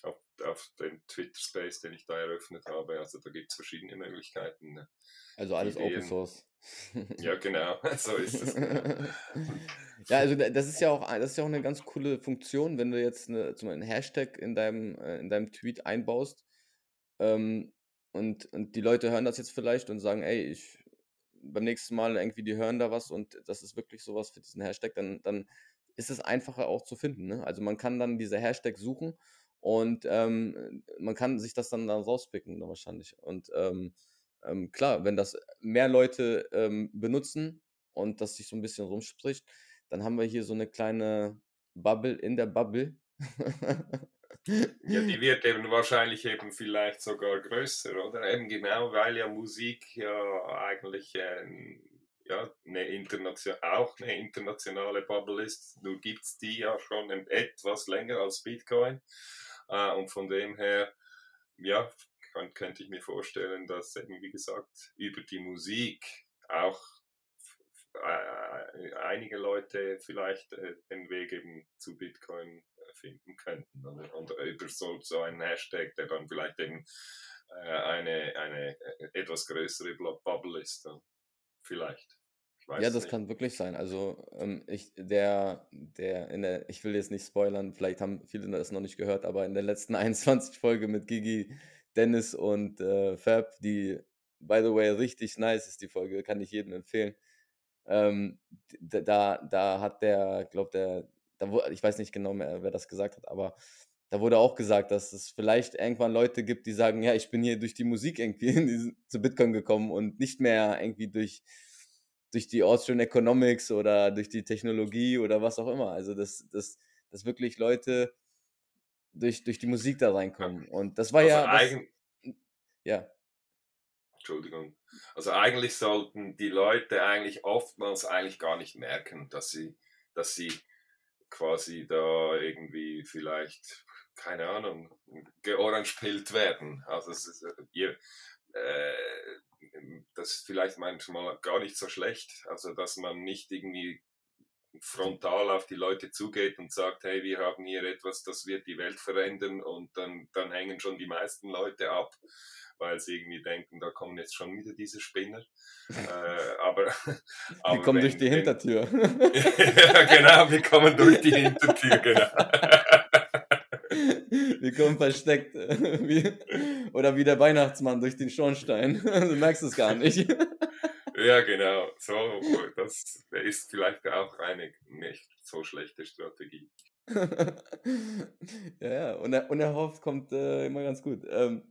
auf, auf den Twitter-Space, den ich da eröffnet habe. Also da gibt es verschiedene Möglichkeiten. Ne? Also alles Ideen. Open Source. Ja, genau, so ist es. Genau. ja, also das ist ja auch das ist ja auch eine ganz coole Funktion, wenn du jetzt eine, zum einen Hashtag in deinem, äh, in deinem Tweet einbaust ähm, und, und die Leute hören das jetzt vielleicht und sagen, ey, ich beim nächsten Mal irgendwie, die hören da was und das ist wirklich sowas für diesen Hashtag, dann, dann ist es einfacher auch zu finden. Ne? Also man kann dann diese Hashtag suchen und ähm, man kann sich das dann, dann rauspicken dann wahrscheinlich. Und ähm, ähm, klar, wenn das mehr Leute ähm, benutzen und das sich so ein bisschen rumspricht, dann haben wir hier so eine kleine Bubble in der Bubble. ja, die wird eben wahrscheinlich eben vielleicht sogar größer, oder? Eben genau, weil ja Musik ja eigentlich äh, ja, eine internation auch eine internationale Bubble ist. Nur gibt es die ja schon etwas länger als Bitcoin. Äh, und von dem her, ja, kann, könnte ich mir vorstellen, dass eben, wie gesagt, über die Musik auch äh, einige Leute vielleicht äh, den Weg eben zu Bitcoin äh, finden könnten. Oder? Und über so, so einen Hashtag, der dann vielleicht eben äh, eine, eine äh, etwas größere Bubble ist. Dann. Vielleicht. Ja, das nicht. kann wirklich sein. Also ähm, ich, der, der, in der, ich will jetzt nicht spoilern, vielleicht haben viele das noch nicht gehört, aber in der letzten 21 Folge mit Gigi Dennis und äh, Fab, die, by the way, richtig nice ist die Folge, kann ich jedem empfehlen. Ähm, da, da hat der, glaube der, da, ich weiß nicht genau mehr, wer das gesagt hat, aber da wurde auch gesagt, dass es vielleicht irgendwann Leute gibt, die sagen, ja, ich bin hier durch die Musik irgendwie zu Bitcoin gekommen und nicht mehr irgendwie durch, durch die Austrian Economics oder durch die Technologie oder was auch immer. Also, dass, dass, dass wirklich Leute durch, durch die Musik da reinkommen. Und das war also ja. Das, ja. Entschuldigung. Also eigentlich sollten die Leute eigentlich oftmals eigentlich gar nicht merken, dass sie, dass sie quasi da irgendwie vielleicht, keine Ahnung, georangepilt werden. Also es ist, äh, ihr, äh, das ist vielleicht manchmal gar nicht so schlecht. Also dass man nicht irgendwie frontal auf die Leute zugeht und sagt, hey, wir haben hier etwas, das wird die Welt verändern und dann, dann hängen schon die meisten Leute ab, weil sie irgendwie denken, da kommen jetzt schon wieder diese Spinner. äh, aber, aber wir kommen wenn, durch die Hintertür. ja, genau, wir kommen durch die Hintertür, genau. Wir kommen versteckt. Wie, oder wie der Weihnachtsmann durch den Schornstein. Du merkst es gar nicht. Ja, genau. So, das ist vielleicht auch eine nicht so schlechte Strategie. ja, ja, Uner unerhofft kommt äh, immer ganz gut. Ähm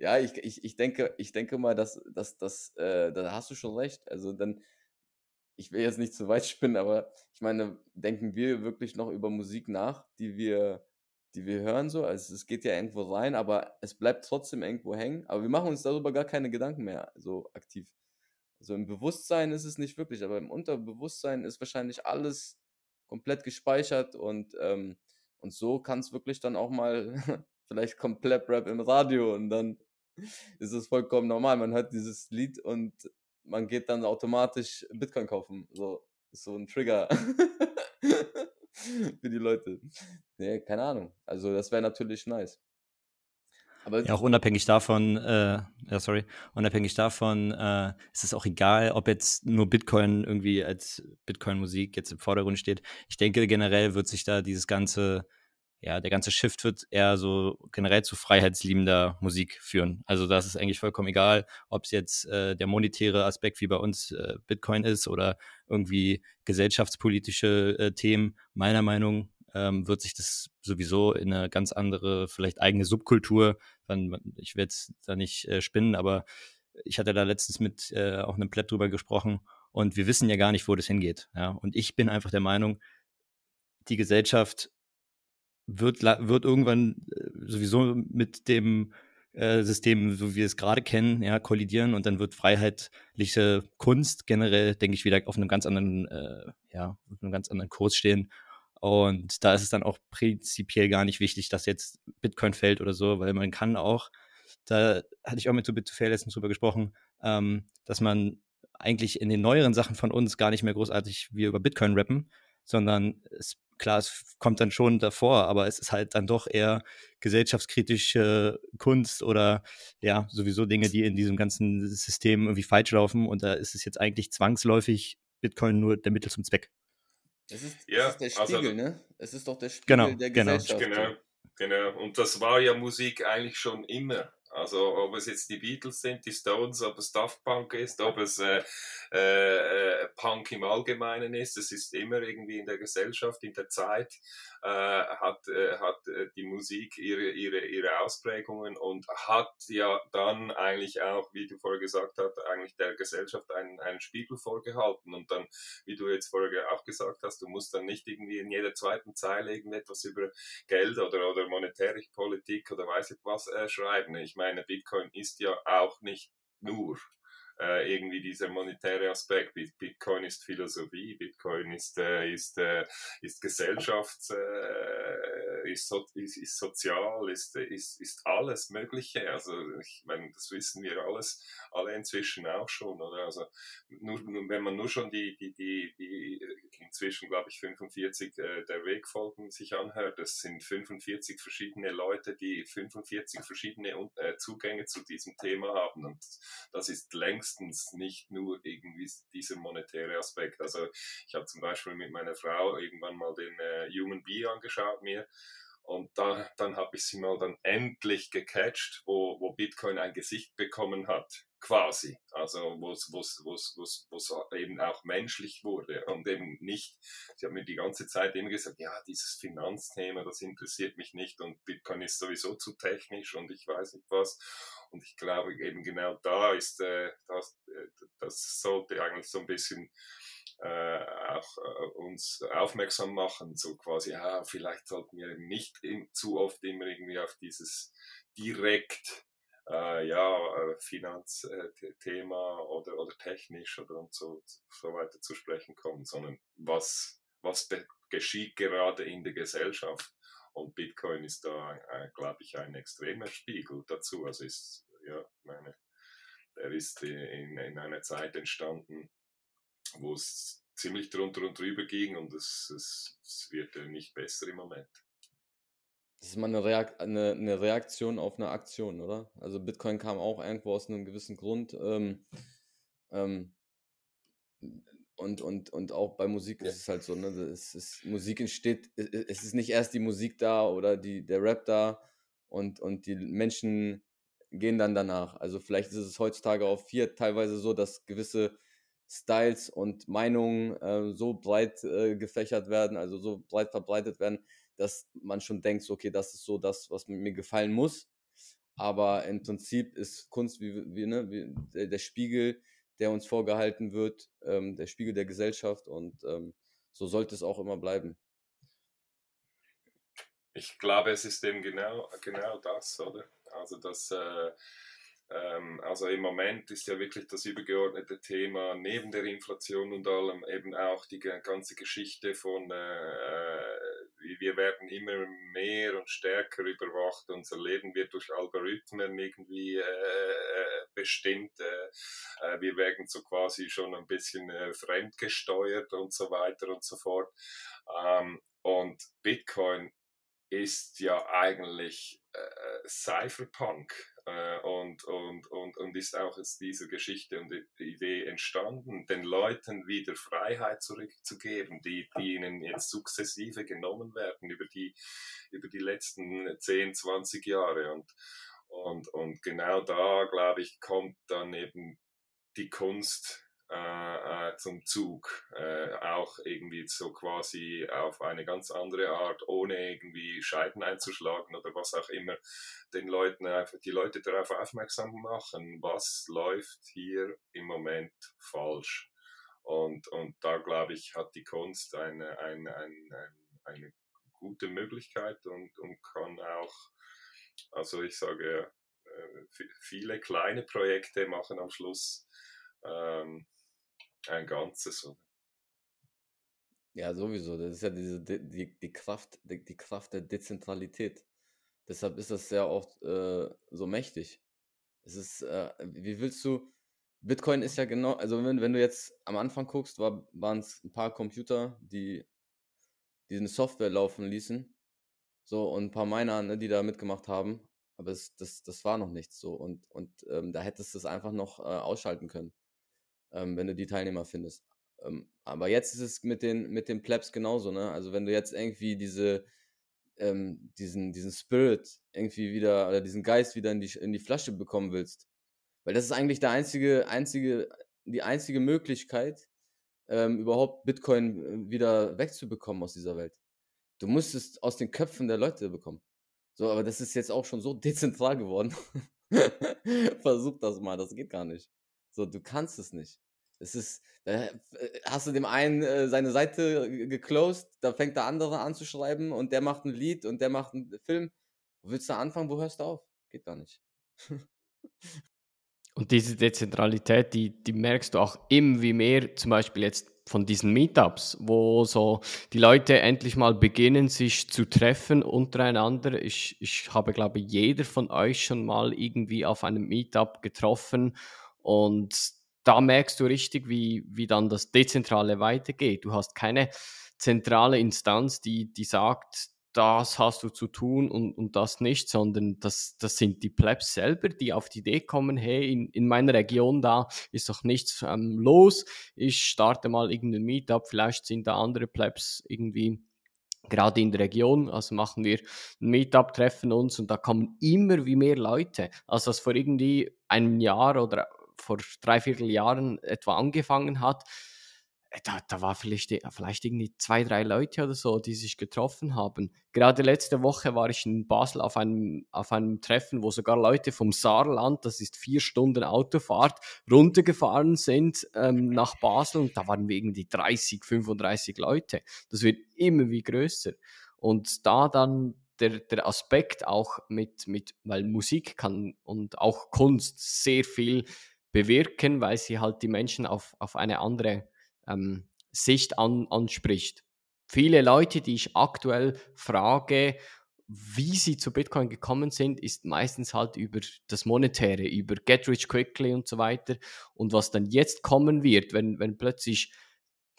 ja, ich, ich, ich, denke, ich denke mal, dass, dass, dass äh, da hast du schon recht. Also dann, ich will jetzt nicht zu weit spinnen, aber ich meine, denken wir wirklich noch über Musik nach, die wir die wir hören so. Also es geht ja irgendwo rein, aber es bleibt trotzdem irgendwo hängen. Aber wir machen uns darüber gar keine Gedanken mehr so aktiv. Also im Bewusstsein ist es nicht wirklich, aber im Unterbewusstsein ist wahrscheinlich alles komplett gespeichert und, ähm, und so kann es wirklich dann auch mal vielleicht komplett Rap im Radio und dann ist es vollkommen normal. Man hört dieses Lied und man geht dann automatisch Bitcoin kaufen. So, so ein Trigger. für die Leute. Nee, keine Ahnung. Also das wäre natürlich nice. Aber ja, auch unabhängig davon, äh, ja, sorry, unabhängig davon äh, ist es auch egal, ob jetzt nur Bitcoin irgendwie als Bitcoin-Musik jetzt im Vordergrund steht. Ich denke, generell wird sich da dieses ganze ja, der ganze Shift wird eher so generell zu freiheitsliebender Musik führen. Also das ist eigentlich vollkommen egal, ob es jetzt äh, der monetäre Aspekt wie bei uns äh, Bitcoin ist oder irgendwie gesellschaftspolitische äh, Themen. Meiner Meinung ähm, wird sich das sowieso in eine ganz andere, vielleicht eigene Subkultur, ich werde jetzt da nicht äh, spinnen, aber ich hatte da letztens mit äh, auch einem Pleb drüber gesprochen und wir wissen ja gar nicht, wo das hingeht. Ja? Und ich bin einfach der Meinung, die Gesellschaft wird, wird irgendwann äh, sowieso mit dem äh, System, so wie wir es gerade kennen, ja, kollidieren und dann wird freiheitliche Kunst generell, denke ich, wieder auf einem ganz anderen, äh, ja, auf einem ganz anderen Kurs stehen. Und da ist es dann auch prinzipiell gar nicht wichtig, dass jetzt Bitcoin fällt oder so, weil man kann auch, da hatte ich auch mit Bit to Fail letztens drüber gesprochen, ähm, dass man eigentlich in den neueren Sachen von uns gar nicht mehr großartig wir über Bitcoin rappen, sondern es klar, es kommt dann schon davor, aber es ist halt dann doch eher gesellschaftskritische Kunst oder ja, sowieso Dinge, die in diesem ganzen System irgendwie falsch laufen. Und da ist es jetzt eigentlich zwangsläufig Bitcoin nur der Mittel zum Zweck. Es ist, Ja, es ist der also- Spiegel, ne? Es ist doch der Spiegel Genau, der genau. Gesellschaft. Genau, genau. Und das war ja Musik eigentlich schon immer. Also ob es jetzt die Beatles sind, die Stones, ob es Daft Punk ist, ob es äh, äh, äh, Punk im Allgemeinen ist, es ist immer irgendwie in der Gesellschaft, in der Zeit äh, hat, äh, hat äh, die Musik ihre, ihre, ihre Ausprägungen und hat ja dann eigentlich auch, wie du vorher gesagt hast, eigentlich der Gesellschaft einen, einen Spiegel vorgehalten und dann, wie du jetzt vorher auch gesagt hast, du musst dann nicht irgendwie in jeder zweiten Zeile irgendetwas über Geld oder, oder monetäre Politik oder weiß ich was äh, schreiben. Ich meine, Bitcoin ist ja auch nicht nur äh, irgendwie dieser monetäre Aspekt. Bit- Bitcoin ist Philosophie, Bitcoin ist, äh, ist, äh, ist Gesellschafts, äh, ist, so, ist, ist sozial, ist, ist, ist alles Mögliche. Also ich meine, das wissen wir alles, alle inzwischen auch schon. Oder? Also nur, wenn man nur schon die, die, die, die inzwischen, glaube ich, 45 äh, der Wegfolgen sich anhört, das sind 45 verschiedene Leute, die 45 verschiedene äh, Zugänge zu diesem Thema haben. Und das ist längstens nicht nur irgendwie dieser monetäre Aspekt. Also ich habe zum Beispiel mit meiner Frau irgendwann mal den äh, Human Bee angeschaut mir. Und da, dann habe ich sie mal dann endlich gecatcht, wo Bitcoin ein Gesicht bekommen hat, quasi. Also wo es wo's, wo's, wo's, wo's eben auch menschlich wurde und eben nicht, sie hat mir die ganze Zeit immer gesagt, ja, dieses Finanzthema, das interessiert mich nicht und Bitcoin ist sowieso zu technisch und ich weiß nicht was. Und ich glaube eben genau da ist, äh, das, äh, das sollte eigentlich so ein bisschen äh, auch äh, uns aufmerksam machen, so quasi, ja, vielleicht sollten wir eben nicht im, zu oft immer irgendwie auf dieses direkt äh, ja, äh, Finanzthema oder, oder technisch oder und so, so weiter zu sprechen kommen, sondern was, was geschieht gerade in der Gesellschaft. Und Bitcoin ist da, äh, glaube ich, ein extremer Spiegel dazu. Also ist, ja, meine, er ist in, in einer Zeit entstanden, wo es ziemlich drunter und drüber ging und es, es, es wird äh, nicht besser im Moment. Das ist mal eine, Reak eine, eine Reaktion auf eine Aktion, oder? Also Bitcoin kam auch irgendwo aus einem gewissen Grund. Ähm, ähm, und, und, und auch bei Musik ist es halt so, ne? Es ist, Musik entsteht, es es ist nicht erst die Musik da oder die, der Rap da und, und die Menschen gehen dann danach. Also vielleicht ist es heutzutage auch hier teilweise so, dass gewisse Styles und Meinungen äh, so breit äh, gefächert werden, also so breit verbreitet werden, dass man schon denkt, so, okay, das ist so das, was mir gefallen muss. Aber im Prinzip ist Kunst wie, wie, ne, wie der, der Spiegel, der uns vorgehalten wird, ähm, der Spiegel der Gesellschaft und ähm, so sollte es auch immer bleiben. Ich glaube, es ist eben genau, genau das, oder? Also das, äh, ähm, also im Moment ist ja wirklich das übergeordnete Thema neben der Inflation und allem eben auch die ganze Geschichte von, äh, wir werden immer mehr und stärker überwacht, unser Leben wird durch Algorithmen irgendwie äh, äh, bestimmt, äh, äh, wir werden so quasi schon ein bisschen äh, fremdgesteuert und so weiter und so fort. Ähm, und Bitcoin ist ja eigentlich äh, Cypherpunk äh, und, und, und, und ist auch aus dieser Geschichte und Idee entstanden, den Leuten wieder Freiheit zurückzugeben, die, die ihnen jetzt sukzessive genommen werden über die, über die letzten 10, 20 Jahre. Und, und, und genau da, glaube ich, kommt dann eben die Kunst äh, äh, zum Zug, äh, auch irgendwie so quasi auf eine ganz andere Art, ohne irgendwie Scheiben einzuschlagen oder was auch immer, den Leuten einfach, die Leute darauf aufmerksam machen, was läuft hier im Moment falsch. Und, und da glaube ich, hat die Kunst eine, eine, eine, eine gute Möglichkeit und, und kann auch, also ich sage, äh, viele kleine Projekte machen am Schluss ähm, ein Ganzes. Oder? Ja, sowieso. Das ist ja diese, die, die, Kraft, die, die Kraft der Dezentralität. Deshalb ist das ja auch äh, so mächtig. Es ist, äh, wie willst du, Bitcoin ist ja genau, also wenn, wenn du jetzt am Anfang guckst, war, waren es ein paar Computer, die die Software laufen ließen. So, und ein paar Miner, ne, die da mitgemacht haben. Aber es, das, das war noch nichts so. Und, und ähm, da hättest du es einfach noch äh, ausschalten können, ähm, wenn du die Teilnehmer findest. Ähm, aber jetzt ist es mit den, mit den Plebs genauso, ne? Also wenn du jetzt irgendwie diese, ähm, diesen, diesen Spirit irgendwie wieder oder diesen Geist wieder in die, in die Flasche bekommen willst. Weil das ist eigentlich der einzige, einzige, die einzige Möglichkeit, ähm, überhaupt Bitcoin äh, wieder wegzubekommen aus dieser Welt. Du musst es aus den Köpfen der Leute bekommen. So, aber das ist jetzt auch schon so dezentral geworden. Versuch das mal, das geht gar nicht. So, du kannst es nicht. Es ist, da hast du dem einen äh, seine Seite geclosed, da fängt der andere an zu schreiben und der macht ein Lied und der macht einen Film. Wo willst du anfangen? Wo hörst du auf? Geht gar nicht. Und diese Dezentralität, die, die merkst du auch immer wie mehr, zum Beispiel jetzt von diesen Meetups, wo so die Leute endlich mal beginnen, sich zu treffen untereinander. Ich, ich habe, glaube ich, jeder von euch schon mal irgendwie auf einem Meetup getroffen und da merkst du richtig, wie, wie dann das Dezentrale weitergeht. Du hast keine zentrale Instanz, die, die sagt, das hast du zu tun und, und das nicht, sondern das, das sind die Plebs selber, die auf die Idee kommen, hey, in, in meiner Region da ist doch nichts ähm, los, ich starte mal irgendein Meetup, vielleicht sind da andere Plebs irgendwie gerade in der Region, also machen wir ein Meetup, treffen uns und da kommen immer wie mehr Leute, als das vor irgendwie einem Jahr oder vor drei Vierteljahren etwa angefangen hat, äh, da, da war vielleicht, äh, vielleicht irgendwie zwei, drei Leute oder so, die sich getroffen haben. Gerade letzte Woche war ich in Basel auf einem, auf einem Treffen, wo sogar Leute vom Saarland, das ist vier Stunden Autofahrt, runtergefahren sind ähm, nach Basel und da waren wir irgendwie 30, 35 Leute. Das wird immer wie größer. Und da dann der, der Aspekt auch mit, mit, weil Musik kann und auch Kunst sehr viel bewirken, weil sie halt die Menschen auf, auf eine andere ähm, Sicht an, anspricht. Viele Leute, die ich aktuell frage, wie sie zu Bitcoin gekommen sind, ist meistens halt über das Monetäre, über Get Rich Quickly und so weiter. Und was dann jetzt kommen wird, wenn, wenn plötzlich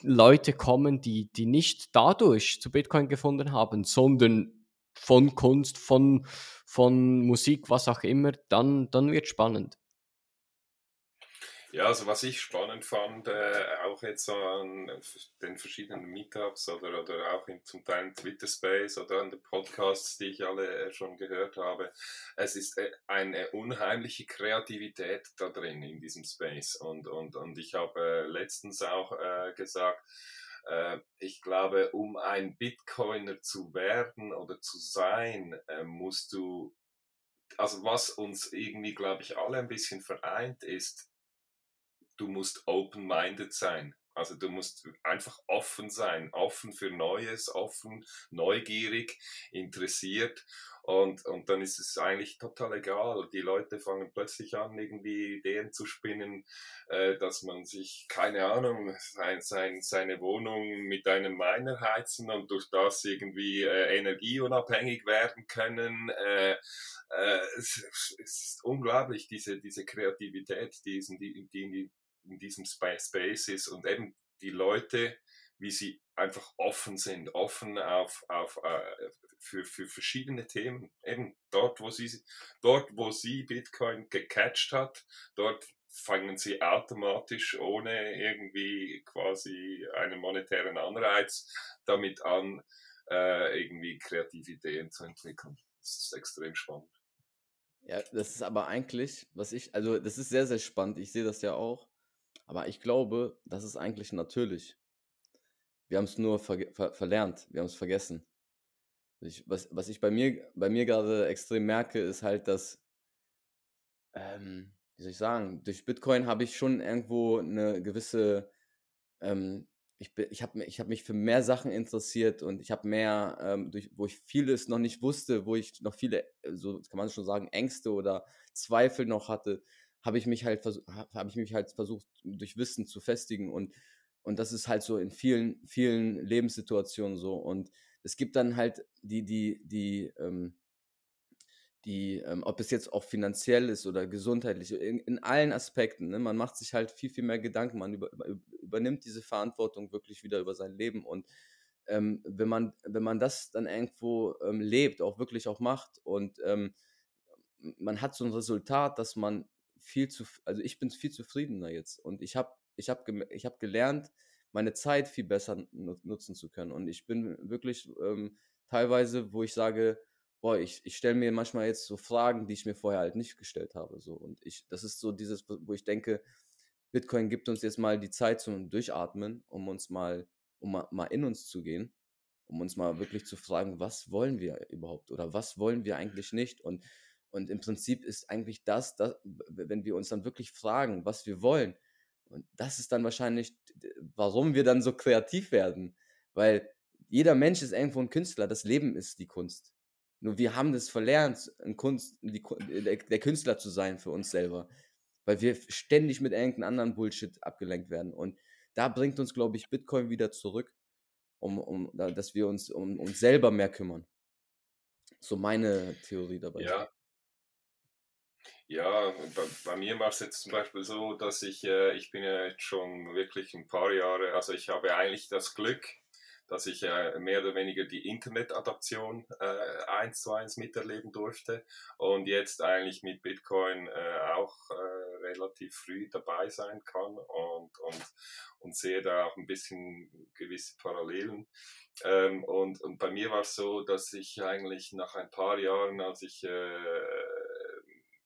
Leute kommen, die, die nicht dadurch zu Bitcoin gefunden haben, sondern von Kunst, von, von Musik, was auch immer, dann, dann wird spannend. Ja, also was ich spannend fand, äh, auch jetzt an den verschiedenen Meetups oder, oder auch in, zum Teil im Twitter Space oder an den Podcasts, die ich alle äh, schon gehört habe, es ist äh, eine unheimliche Kreativität da drin in diesem Space. Und, und, und ich habe äh, letztens auch äh, gesagt, äh, ich glaube, um ein Bitcoiner zu werden oder zu sein, musst du also was uns irgendwie, glaube ich, alle ein bisschen vereint, ist du musst open-minded sein. Also du musst einfach offen sein, offen für Neues, offen, neugierig, interessiert. Und, und dann ist es eigentlich total egal. Die Leute fangen plötzlich an, irgendwie Ideen zu spinnen, äh, dass man sich, keine Ahnung, sein, sein, seine Wohnung mit einem Miner heizen und durch das irgendwie äh, energieunabhängig werden können. Äh, äh, es, es, ist unglaublich, diese, diese Kreativität, die, die, die, in diesem Space ist und eben die Leute, wie sie einfach offen sind, offen auf, auf, äh, für, für verschiedene Themen. Eben dort, wo sie, dort, wo sie Bitcoin gecatcht hat, dort fangen sie automatisch ohne irgendwie quasi einen monetären Anreiz damit an, äh, irgendwie kreative Ideen zu entwickeln. Das ist extrem spannend. Ja, das ist aber eigentlich, was ich, also das ist sehr, sehr spannend. Ich sehe das ja auch. Aber ich glaube, das ist eigentlich natürlich. Wir haben es nur ver ver verlernt, wir haben es vergessen. Ich, was, was ich bei mir, bei mir gerade extrem merke, ist halt, dass, ähm, wie soll ich sagen, durch Bitcoin habe ich schon irgendwo eine gewisse, ähm, ich, ich habe ich hab mich für mehr Sachen interessiert und ich habe mehr, ähm, durch, wo ich vieles noch nicht wusste, wo ich noch viele, so kann man schon sagen, Ängste oder Zweifel noch hatte, habe ich mich halt habe ich mich halt versucht durch Wissen zu festigen und und das ist halt so in vielen vielen Lebenssituationen so und es gibt dann halt die die die ähm, die ähm, ob es jetzt auch finanziell ist oder gesundheitlich in, in allen Aspekten ne? man macht sich halt viel viel mehr Gedanken man über, über, übernimmt diese Verantwortung wirklich wieder über sein Leben und ähm, wenn, man, wenn man das dann irgendwo ähm, lebt, auch wirklich auch macht und ähm, man hat so ein Resultat, dass man viel zu, also ich bin viel zufriedener jetzt und ich habe ich hab, ich hab gelernt, meine Zeit viel besser nutzen zu können und ich bin wirklich ähm, teilweise, wo ich sage, boah, ich, ich stelle mir manchmal jetzt so Fragen, die ich mir vorher halt nicht gestellt habe. So. Und ich, das ist so dieses, wo ich denke, Bitcoin gibt uns jetzt mal die Zeit zum Durchatmen, um uns mal, um mal, mal in uns zu gehen, um uns mal wirklich zu fragen, was wollen wir überhaupt oder was wollen wir eigentlich nicht? Und, und im Prinzip ist eigentlich das, das, wenn wir uns dann wirklich fragen, was wir wollen, und das ist dann wahrscheinlich, warum wir dann so kreativ werden. Weil jeder Mensch ist irgendwo ein Künstler, das Leben ist die Kunst. Nur wir haben das verlernt, Kunst, die, der Künstler zu sein für uns selber. Weil wir ständig mit irgendeinem anderen Bullshit abgelenkt werden. Und da bringt uns, glaube ich, Bitcoin wieder zurück, um, um, dass wir uns um uns selber mehr kümmern. So meine Theorie dabei. Ja. Ja, bei, bei mir war es jetzt zum Beispiel so, dass ich, äh, ich bin ja jetzt schon wirklich ein paar Jahre, also ich habe eigentlich das Glück, dass ich äh, mehr oder weniger die Internetadaption äh, eins zu eins miterleben durfte und jetzt eigentlich mit Bitcoin äh, auch äh, relativ früh dabei sein kann und, und, und sehe da auch ein bisschen gewisse Parallelen. Ähm, und, und bei mir war es so, dass ich eigentlich nach ein paar Jahren, als ich äh,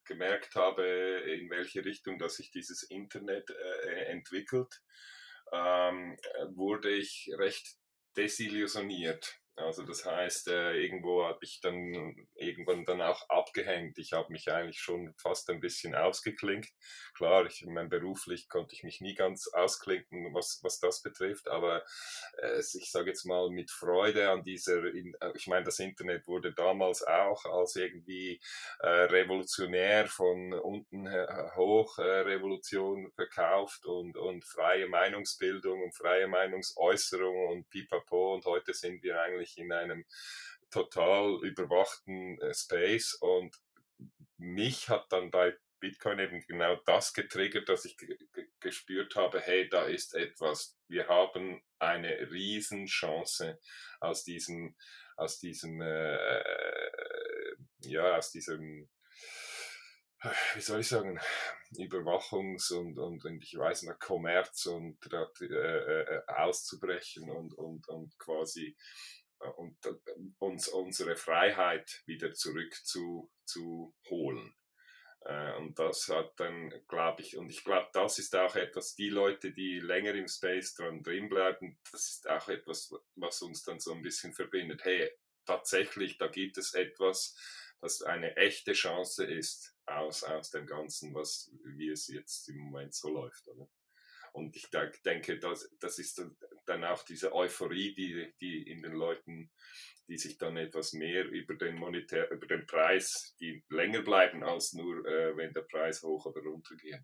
gemerkt habe, in welche Richtung dass sich dieses Internet äh, entwickelt, ähm, wurde ich recht desillusioniert. Also das heißt, äh, irgendwo habe ich dann irgendwann dann auch abgehängt. Ich habe mich eigentlich schon fast ein bisschen ausgeklinkt. Klar, ich mein, beruflich konnte ich mich nie ganz ausklinken, was, was das betrifft, aber äh, ich sage jetzt mal mit Freude an dieser, in, äh, ich meine, das Internet wurde damals auch als irgendwie äh, revolutionär von unten hoch äh, Revolution verkauft und, und freie Meinungsbildung und freie Meinungsäußerung und pipapo und heute sind wir eigentlich eigentlich in einem total überwachten äh, Space und mich hat dann bei Bitcoin eben genau das getriggert, dass ich gespürt habe, hey, da ist etwas. Wir haben eine Riesenchance aus diesem, aus diesem, äh, ja, aus diesem, wie soll ich sagen, Überwachungs- und, und, und ich weiß noch, Kommerz und äh, äh, auszubrechen und, und, und quasi und uns unsere Freiheit wieder zurück zu. Äh, und das hat dann, glaube ich, und ich glaube, das ist auch etwas, die Leute, die länger im Space dran drin bleiben, das ist auch etwas, was uns dann so ein bisschen verbindet. Hey, tatsächlich, da gibt es etwas, das eine echte Chance ist aus, aus dem Ganzen, was, wie es jetzt im Moment so läuft. Oder? Und ich denke, das, das ist dann auch diese Euphorie, die, die in den Leuten, die sich dann etwas mehr über den Monetär, über den Preis, die länger bleiben als nur, äh, wenn der Preis hoch oder runter geht,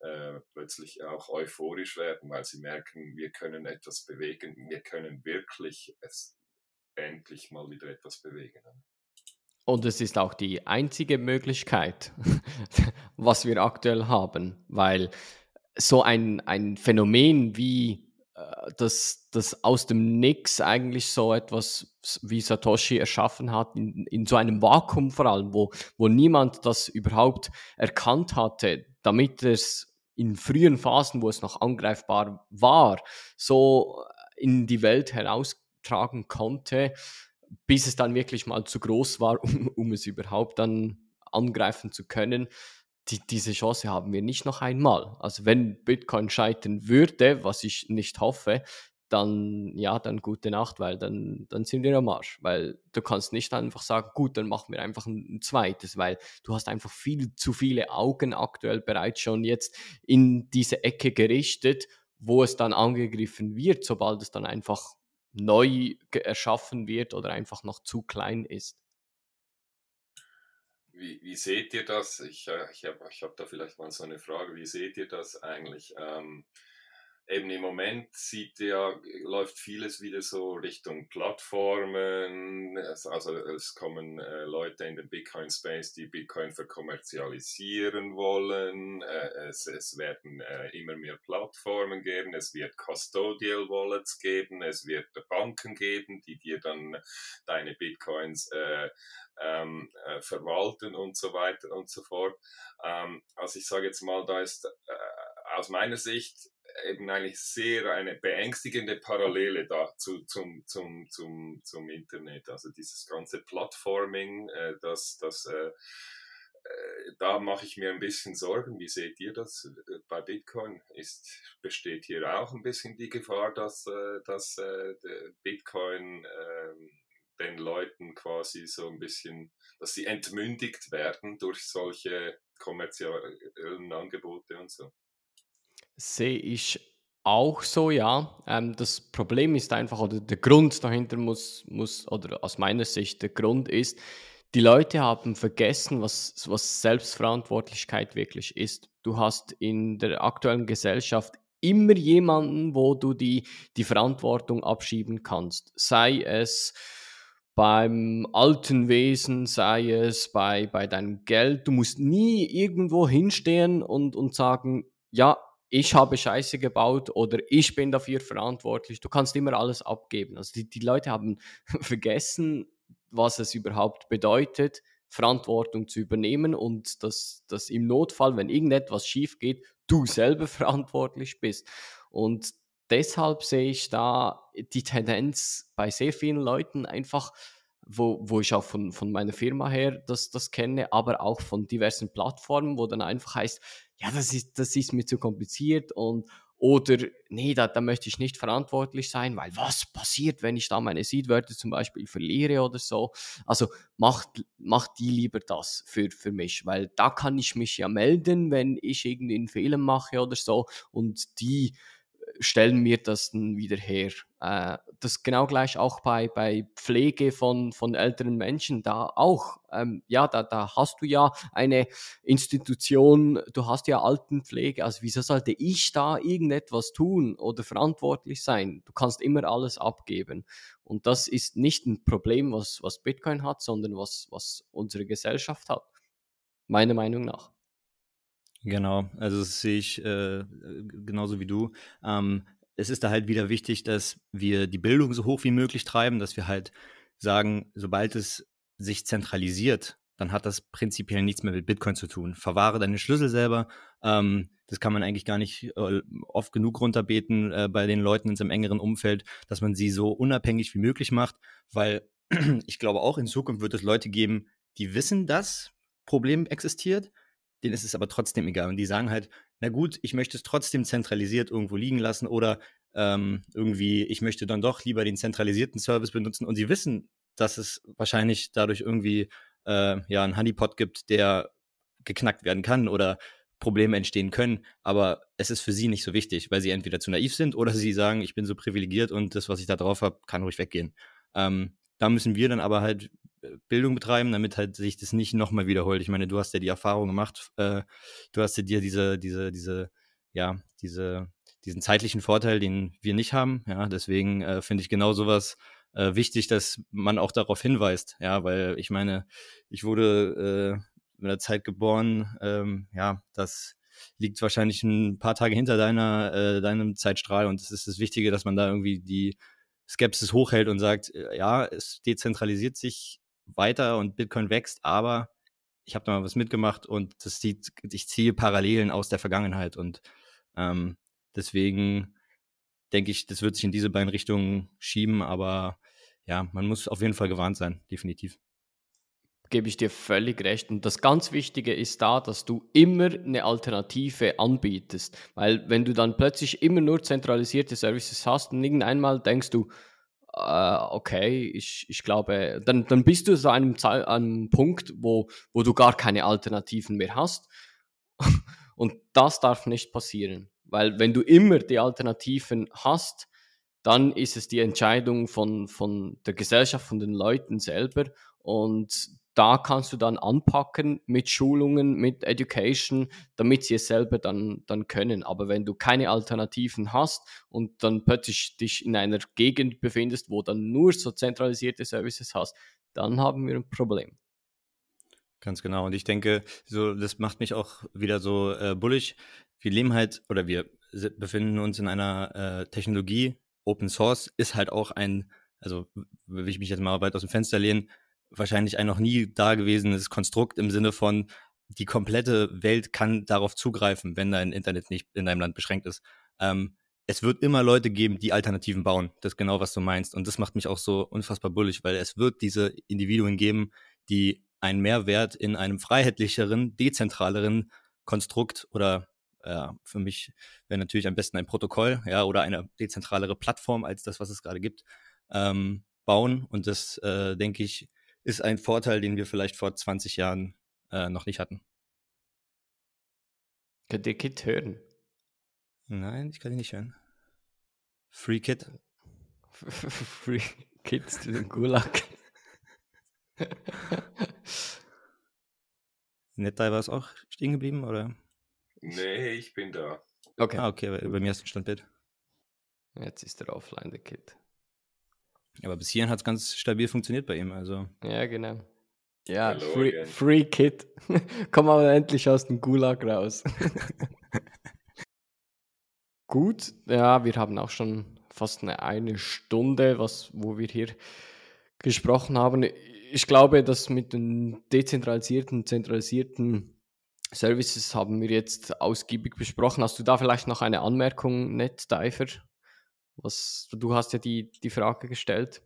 äh, plötzlich auch euphorisch werden, weil sie merken, wir können etwas bewegen, wir können wirklich es endlich mal wieder etwas bewegen. Und es ist auch die einzige Möglichkeit, was wir aktuell haben, weil so ein, ein Phänomen wie äh, dass das aus dem Nix eigentlich so etwas wie Satoshi erschaffen hat, in, in so einem Vakuum vor allem, wo, wo niemand das überhaupt erkannt hatte, damit es in frühen Phasen, wo es noch angreifbar war, so in die Welt heraustragen konnte, bis es dann wirklich mal zu groß war, um, um es überhaupt dann angreifen zu können die, diese Chance haben wir nicht noch einmal. Also wenn Bitcoin scheitern würde, was ich nicht hoffe, dann ja, dann gute Nacht, weil dann, dann sind wir am Arsch. Weil du kannst nicht einfach sagen, gut, dann machen wir einfach ein, ein zweites, weil du hast einfach viel zu viele Augen aktuell bereits schon jetzt in diese Ecke gerichtet, wo es dann angegriffen wird, sobald es dann einfach neu erschaffen wird oder einfach noch zu klein ist. Wie, wie seht ihr das? Ich, äh, ich habe ich hab da vielleicht mal so eine Frage. Wie seht ihr das eigentlich? Ähm, eben im Moment sieht ja, läuft vieles wieder so Richtung Plattformen. Also es kommen äh, Leute in den Bitcoin-Space, die Bitcoin verkommerzialisieren wollen. Äh, es, es werden äh, immer mehr Plattformen geben. Es wird Custodial Wallets geben. Es wird Banken geben, die dir dann deine Bitcoins äh, ähm, äh, verwalten und so weiter und so fort. Ähm, also ich sage jetzt mal, da ist äh, aus meiner Sicht eben eigentlich sehr eine beängstigende Parallele dazu zum, zum, zum, zum Internet. Also dieses ganze Plattforming, äh, das, das äh, äh, da mache ich mir ein bisschen Sorgen. Wie seht ihr das äh, bei Bitcoin? Ist, besteht hier auch ein bisschen die Gefahr, dass, äh, dass Bitcoin ähm, den Leuten quasi so ein bisschen, dass sie entmündigt werden durch solche kommerziellen Angebote und so? Sehe ich auch so, ja. Ähm, das Problem ist einfach, oder der Grund dahinter muss, muss, oder aus meiner Sicht, der Grund ist, die Leute haben vergessen, was, was Selbstverantwortlichkeit wirklich ist. Du hast in der aktuellen Gesellschaft immer jemanden, wo du die, die Verantwortung abschieben kannst. Sei es beim alten Wesen, sei es bei, bei deinem Geld. Du musst nie irgendwo hinstehen und, und sagen, ja, ich habe Scheiße gebaut oder ich bin dafür verantwortlich. Du kannst immer alles abgeben. Also die, die Leute haben vergessen, was es überhaupt bedeutet, Verantwortung zu übernehmen und dass, dass im Notfall, wenn irgendetwas schief geht, du selber verantwortlich bist. Und deshalb sehe ich da die Tendenz bei sehr vielen Leuten einfach, wo, wo ich auch von, von meiner Firma her das, das kenne, aber auch von diversen Plattformen, wo dann einfach heißt, ja, das ist, das ist mir zu kompliziert und oder nee, da, da möchte ich nicht verantwortlich sein, weil was passiert, wenn ich da meine Seedwörter zum Beispiel verliere oder so. Also macht, macht die lieber das für, für mich, weil da kann ich mich ja melden, wenn ich irgendwie einen Fehler mache oder so und die stellen mir das dann wieder her. Äh, das genau gleich auch bei, bei Pflege von, von älteren Menschen. Da auch, ähm, ja, da, da hast du ja eine Institution, du hast ja Altenpflege. Also wieso sollte ich da irgendetwas tun oder verantwortlich sein? Du kannst immer alles abgeben. Und das ist nicht ein Problem, was, was Bitcoin hat, sondern was, was unsere Gesellschaft hat. Meiner Meinung nach. Genau, also das sehe ich äh, genauso wie du. Ähm, es ist da halt wieder wichtig, dass wir die Bildung so hoch wie möglich treiben, dass wir halt sagen, sobald es sich zentralisiert, dann hat das prinzipiell nichts mehr mit Bitcoin zu tun. Verwahre deine Schlüssel selber. Ähm, das kann man eigentlich gar nicht äh, oft genug runterbeten äh, bei den Leuten in seinem engeren Umfeld, dass man sie so unabhängig wie möglich macht, weil ich glaube auch in Zukunft wird es Leute geben, die wissen, dass Problem existiert, denen ist es aber trotzdem egal. Und die sagen halt, na gut, ich möchte es trotzdem zentralisiert irgendwo liegen lassen oder ähm, irgendwie, ich möchte dann doch lieber den zentralisierten Service benutzen. Und sie wissen, dass es wahrscheinlich dadurch irgendwie äh, ja einen Honeypot gibt, der geknackt werden kann oder Probleme entstehen können, aber es ist für sie nicht so wichtig, weil sie entweder zu naiv sind oder sie sagen, ich bin so privilegiert und das, was ich da drauf habe, kann ruhig weggehen. Ähm, da müssen wir dann aber halt Bildung betreiben, damit halt sich das nicht nochmal wiederholt. Ich meine, du hast ja die Erfahrung gemacht, äh, du hast ja dir diese, diese, diese, ja, diese, diesen zeitlichen Vorteil, den wir nicht haben. Ja, deswegen äh, finde ich genau sowas äh, wichtig, dass man auch darauf hinweist. Ja, weil ich meine, ich wurde äh, in der Zeit geboren, ähm, ja, das liegt wahrscheinlich ein paar Tage hinter deiner, äh, deinem Zeitstrahl und es ist das Wichtige, dass man da irgendwie die Skepsis hochhält und sagt, äh, ja, es dezentralisiert sich weiter und Bitcoin wächst, aber ich habe da mal was mitgemacht und das sieht, ich ziehe Parallelen aus der Vergangenheit und ähm, deswegen denke ich, das wird sich in diese beiden Richtungen schieben, aber ja, man muss auf jeden Fall gewarnt sein, definitiv. Gebe ich dir völlig recht. Und das ganz Wichtige ist da, dass du immer eine Alternative anbietest. Weil wenn du dann plötzlich immer nur zentralisierte Services hast und irgendeinmal denkst du, äh, okay, ich, ich glaube, dann, dann bist du so einem, einem Punkt, wo, wo du gar keine Alternativen mehr hast. Und das darf nicht passieren. Weil wenn du immer die Alternativen hast, dann ist es die Entscheidung von, von der Gesellschaft, von den Leuten selber. Und da kannst du dann anpacken mit Schulungen, mit Education, damit sie es selber dann, dann können. Aber wenn du keine Alternativen hast und dann plötzlich dich in einer Gegend befindest, wo dann nur so zentralisierte Services hast, dann haben wir ein Problem. Ganz genau. Und ich denke, so, das macht mich auch wieder so äh, bullig. Wir leben halt oder wir befinden uns in einer äh, Technologie. Open Source ist halt auch ein, also will ich mich jetzt mal weit aus dem Fenster lehnen, wahrscheinlich ein noch nie dagewesenes Konstrukt im Sinne von, die komplette Welt kann darauf zugreifen, wenn dein Internet nicht in deinem Land beschränkt ist. Ähm, es wird immer Leute geben, die Alternativen bauen. Das ist genau, was du meinst. Und das macht mich auch so unfassbar bullig, weil es wird diese Individuen geben, die einen Mehrwert in einem freiheitlicheren, dezentraleren Konstrukt oder ja, für mich wäre natürlich am besten ein Protokoll, ja, oder eine dezentralere Plattform als das, was es gerade gibt, ähm, bauen. Und das, äh, denke ich, ist ein Vorteil, den wir vielleicht vor 20 Jahren äh, noch nicht hatten. Könnt ihr Kit hören? Nein, ich kann ihn nicht hören. Free Kit. Free Kids to den Gulag. Nettai war es auch stehen geblieben, oder? Nee, ich bin da. Okay. Ah, okay, bei, bei mir ist ein Standbild. Jetzt ist er offline, der Kit. Aber bis hierhin hat es ganz stabil funktioniert bei ihm, also. Ja, genau. Ja, Hello free, again. free Kit. Komm aber endlich aus dem Gulag raus. Gut, ja, wir haben auch schon fast eine, eine Stunde, was, wo wir hier gesprochen haben ich glaube, dass mit den dezentralisierten, zentralisierten Services haben wir jetzt ausgiebig besprochen. Hast du da vielleicht noch eine Anmerkung, NetDiver? Was, du hast ja die, die Frage gestellt.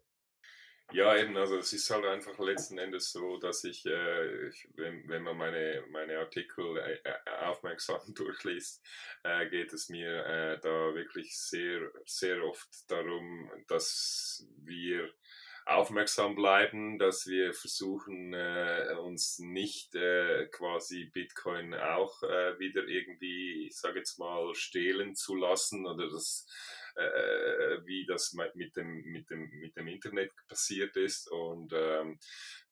Ja, eben, also es ist halt einfach letzten Endes so, dass ich, äh, ich wenn, wenn man meine, meine Artikel äh, äh aufmerksam durchliest, äh, geht es mir äh, da wirklich sehr, sehr oft darum, dass wir aufmerksam bleiben, dass wir versuchen, äh, uns nicht quasi Bitcoin auch wieder irgendwie, ich sage jetzt mal, stehlen zu lassen oder das äh, wie das mit dem, mit, dem, mit dem Internet passiert ist und ähm,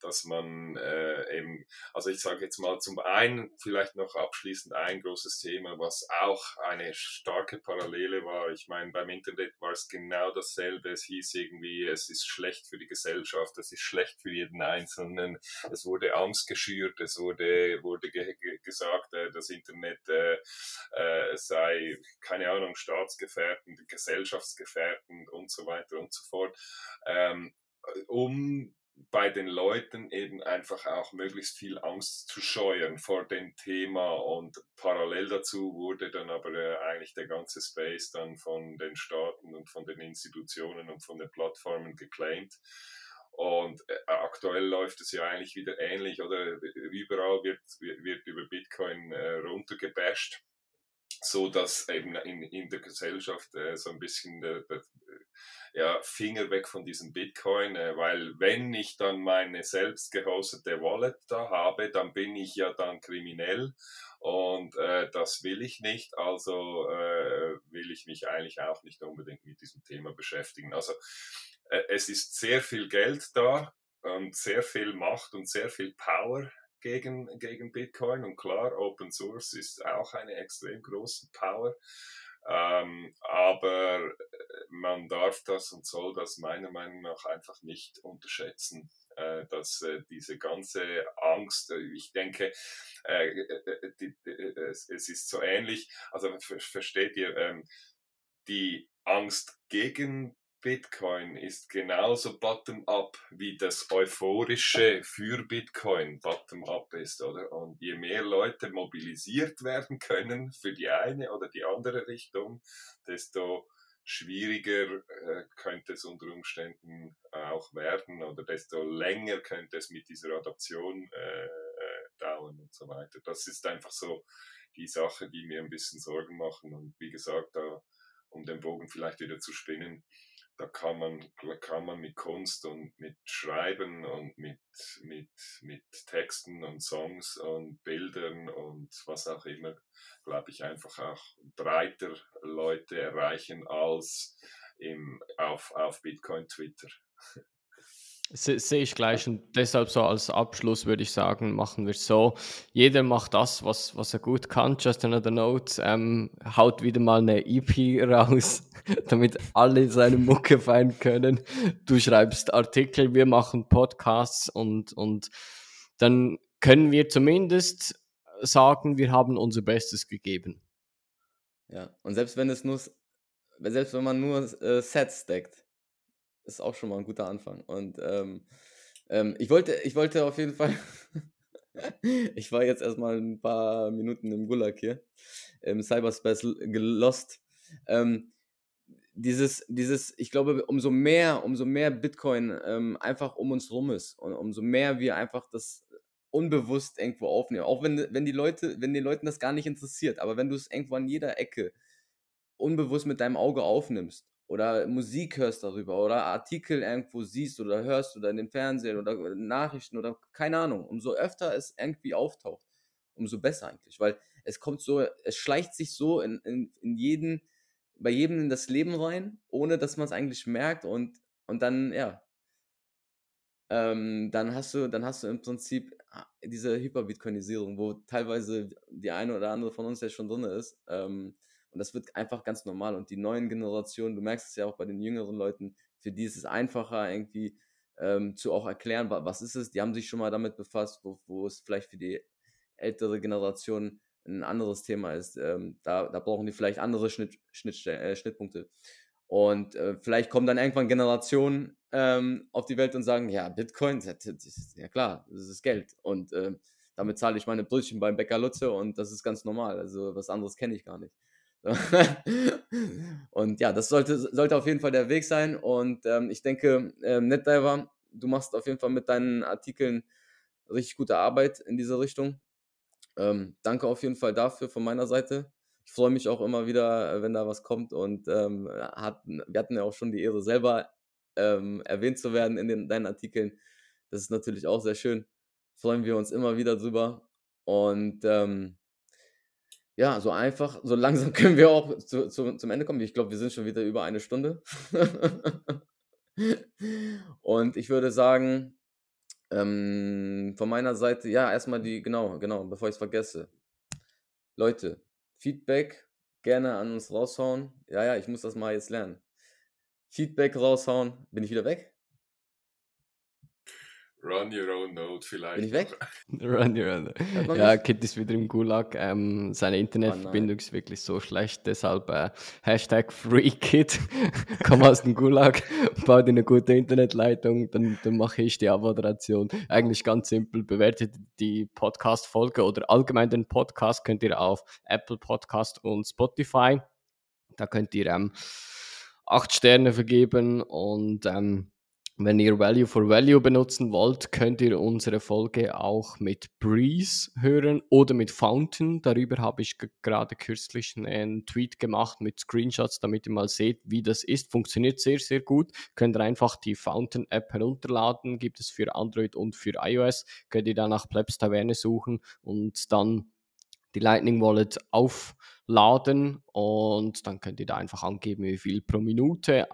dass man äh, eben, also ich sage jetzt mal zum einen vielleicht noch abschließend ein großes Thema, was auch eine starke Parallele war. Ich meine, beim Internet war es genau dasselbe. Es hieß irgendwie, es ist schlecht für die Gesellschaft, es ist schlecht für jeden Einzelnen. Es wurde Angst geschürt, es wurde, wurde ge gesagt, äh, das Internet äh, äh, sei, keine Ahnung, staatsgefährdend, gesellschaftsgefährdend und so weiter und so fort. Ähm, um bei den Leuten eben einfach auch möglichst viel Angst zu scheuern vor dem Thema und parallel dazu wurde dann aber äh, eigentlich der ganze Space dann von den Staaten und von den Institutionen und von den Plattformen geclaimed. Und äh, aktuell läuft es ja eigentlich wieder ähnlich oder überall wird, wird über Bitcoin äh, runtergebasht so dass eben in, in der Gesellschaft äh, so ein bisschen der, der, ja, Finger weg von diesem Bitcoin, äh, weil wenn ich dann meine selbst gehostete Wallet da habe, dann bin ich ja dann kriminell und äh, das will ich nicht, also äh, will ich mich eigentlich auch nicht unbedingt mit diesem Thema beschäftigen. Also äh, es ist sehr viel Geld da und sehr viel Macht und sehr viel Power gegen, gegen Bitcoin und klar, Open Source ist auch eine extrem große Power. Ähm, aber äh, man darf das und soll das meiner Meinung nach einfach nicht unterschätzen äh, dass äh, diese ganze Angst, äh, ich denke, äh, äh die, es, es, ist so ähnlich, also versteht ihr, ähm, die Angst gegen Bitcoin ist genauso bottom-up, wie das Euphorische für Bitcoin bottom-up ist, oder? Und je mehr Leute mobilisiert werden können für die eine oder die andere Richtung, desto schwieriger äh, könnte es unter Umständen auch werden oder desto länger könnte es mit dieser Adaption äh, äh, dauern und so weiter. Das ist einfach so die Sache, die mir ein bisschen Sorgen machen. Und wie gesagt, da, um den Bogen vielleicht wieder zu spinnen, da kann man, kann man mit Kunst und mit Schreiben und mit, mit, mit Texten und Songs und Bildern und was auch immer, glaube ich, einfach auch breiter Leute erreichen als im, auf, auf Bitcoin Twitter. Se sehe ich gleich und deshalb so als Abschluss würde ich sagen, machen wir so. Jeder macht das, was, was er gut kann. Just another note, ähm, haut wieder mal eine EP raus, damit alle seine Mucke feiern können. Du schreibst Artikel, wir machen Podcasts und, und dann können wir zumindest sagen, wir haben unser Bestes gegeben. Ja, und selbst wenn es nur, selbst wenn man nur äh, Sets deckt, ist auch schon mal ein guter Anfang. Und ähm, ähm, ich, wollte, ich wollte auf jeden Fall. ich war jetzt erstmal ein paar Minuten im Gulag hier, im Cyberspace gelost. Ähm, dieses, dieses, ich glaube, umso mehr, umso mehr Bitcoin ähm, einfach um uns rum ist und umso mehr wir einfach das unbewusst irgendwo aufnehmen. Auch wenn, wenn die Leute, wenn den Leuten das gar nicht interessiert, aber wenn du es irgendwo an jeder Ecke unbewusst mit deinem Auge aufnimmst oder Musik hörst darüber oder Artikel irgendwo siehst oder hörst oder in den Fernsehen oder Nachrichten oder keine Ahnung, umso öfter es irgendwie auftaucht, umso besser eigentlich, weil es kommt so, es schleicht sich so in, in, in jeden, bei jedem in das Leben rein, ohne dass man es eigentlich merkt und, und dann, ja, ähm, dann hast du, dann hast du im Prinzip ah, diese Hyperbitcoinisierung, wo teilweise die eine oder andere von uns ja schon drin ist. Ähm, und das wird einfach ganz normal. Und die neuen Generationen, du merkst es ja auch bei den jüngeren Leuten, für die ist es einfacher, irgendwie ähm, zu auch erklären, was ist es. Die haben sich schon mal damit befasst, wo, wo es vielleicht für die ältere Generation ein anderes Thema ist. Ähm, da, da brauchen die vielleicht andere Schnitt, Schnitt, äh, Schnittpunkte. Und äh, vielleicht kommen dann irgendwann Generationen ähm, auf die Welt und sagen, ja, Bitcoin, das ist, ja klar, das ist Geld. Und äh, damit zahle ich meine Brötchen beim Bäcker Lutze und das ist ganz normal. Also was anderes kenne ich gar nicht. und ja, das sollte, sollte auf jeden Fall der Weg sein. Und ähm, ich denke, ähm, NetDiver, du machst auf jeden Fall mit deinen Artikeln richtig gute Arbeit in diese Richtung. Ähm, danke auf jeden Fall dafür von meiner Seite. Ich freue mich auch immer wieder, wenn da was kommt. Und ähm, hat, wir hatten ja auch schon die Ehre, selber ähm, erwähnt zu werden in den, deinen Artikeln. Das ist natürlich auch sehr schön. Freuen wir uns immer wieder drüber. Und ähm, ja, so einfach, so langsam können wir auch zu, zu, zum Ende kommen. Ich glaube, wir sind schon wieder über eine Stunde. Und ich würde sagen, ähm, von meiner Seite, ja, erstmal die, genau, genau, bevor ich es vergesse. Leute, Feedback gerne an uns raushauen. Ja, ja, ich muss das mal jetzt lernen. Feedback raushauen. Bin ich wieder weg? Run your own note vielleicht. Bin ich weg? Run your own note. Ja, Kit ist wieder im Gulag. Ähm, seine Oh Internetverbindung nein. ist wirklich so schlecht. Deshalb äh, Hashtag FreeKit. Komm aus dem Gulag, bau dir eine gute Internetleitung, dann, dann mache ich die Abmoderation. Eigentlich ganz simpel. Bewertet die Podcast-Folge oder allgemein den Podcast könnt ihr auf Apple Podcast und Spotify. Da könnt ihr ähm, acht Sterne vergeben und ähm, wenn ihr Value for Value benutzen wollt, könnt ihr unsere Folge auch mit Breeze hören oder mit Fountain. Darüber habe ich ge- gerade kürzlich einen Tweet gemacht mit Screenshots, damit ihr mal seht, wie das ist. Funktioniert sehr, sehr gut. Könnt ihr einfach die Fountain-App herunterladen. Gibt es für Android und für iOS. Könnt ihr dann nach Plebs Taverne suchen und dann die Lightning Wallet aufladen und dann könnt ihr da einfach angeben, wie viel pro Minute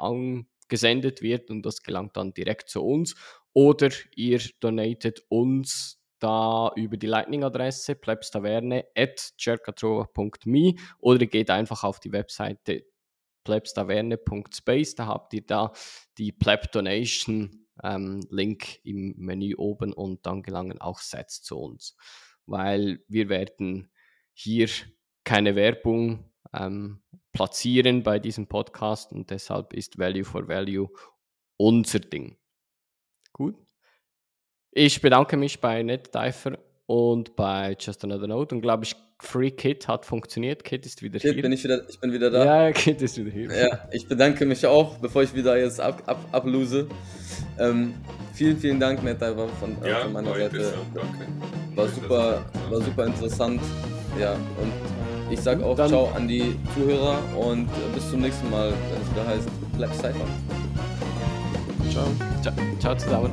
angesendet wird und das gelangt dann direkt zu uns. Oder ihr donatet uns da über die Lightning-Adresse plebstaverne at oder ihr geht einfach auf die Webseite plebstaverne.space, da habt ihr da die Pleb Donation ähm, Link im Menü oben und dann gelangen auch Sets zu uns, weil wir werden hier keine Werbung ähm, platzieren bei diesem Podcast und deshalb ist Value for Value unser Ding. Gut. Ich bedanke mich bei NetDiver und bei Just Another Note und glaube ich, Free Kit hat funktioniert. Kit ist wieder Kit, hier. bin ich wieder, ich bin wieder da. Ja, Kit ist wieder hier. Ja, ich bedanke mich auch, bevor ich wieder jetzt ab, ab, ablose. Ähm, vielen, vielen Dank, NetDiver, von, äh, Ja, von meiner Seite. interessant, danke. War super, war super interessant. Ja, und ich sag auch dann- Ciao an die Zuhörer und äh, bis zum nächsten Mal, wenn es wieder heißt Black Cypher. Ciao. Ciao, ciao zusammen.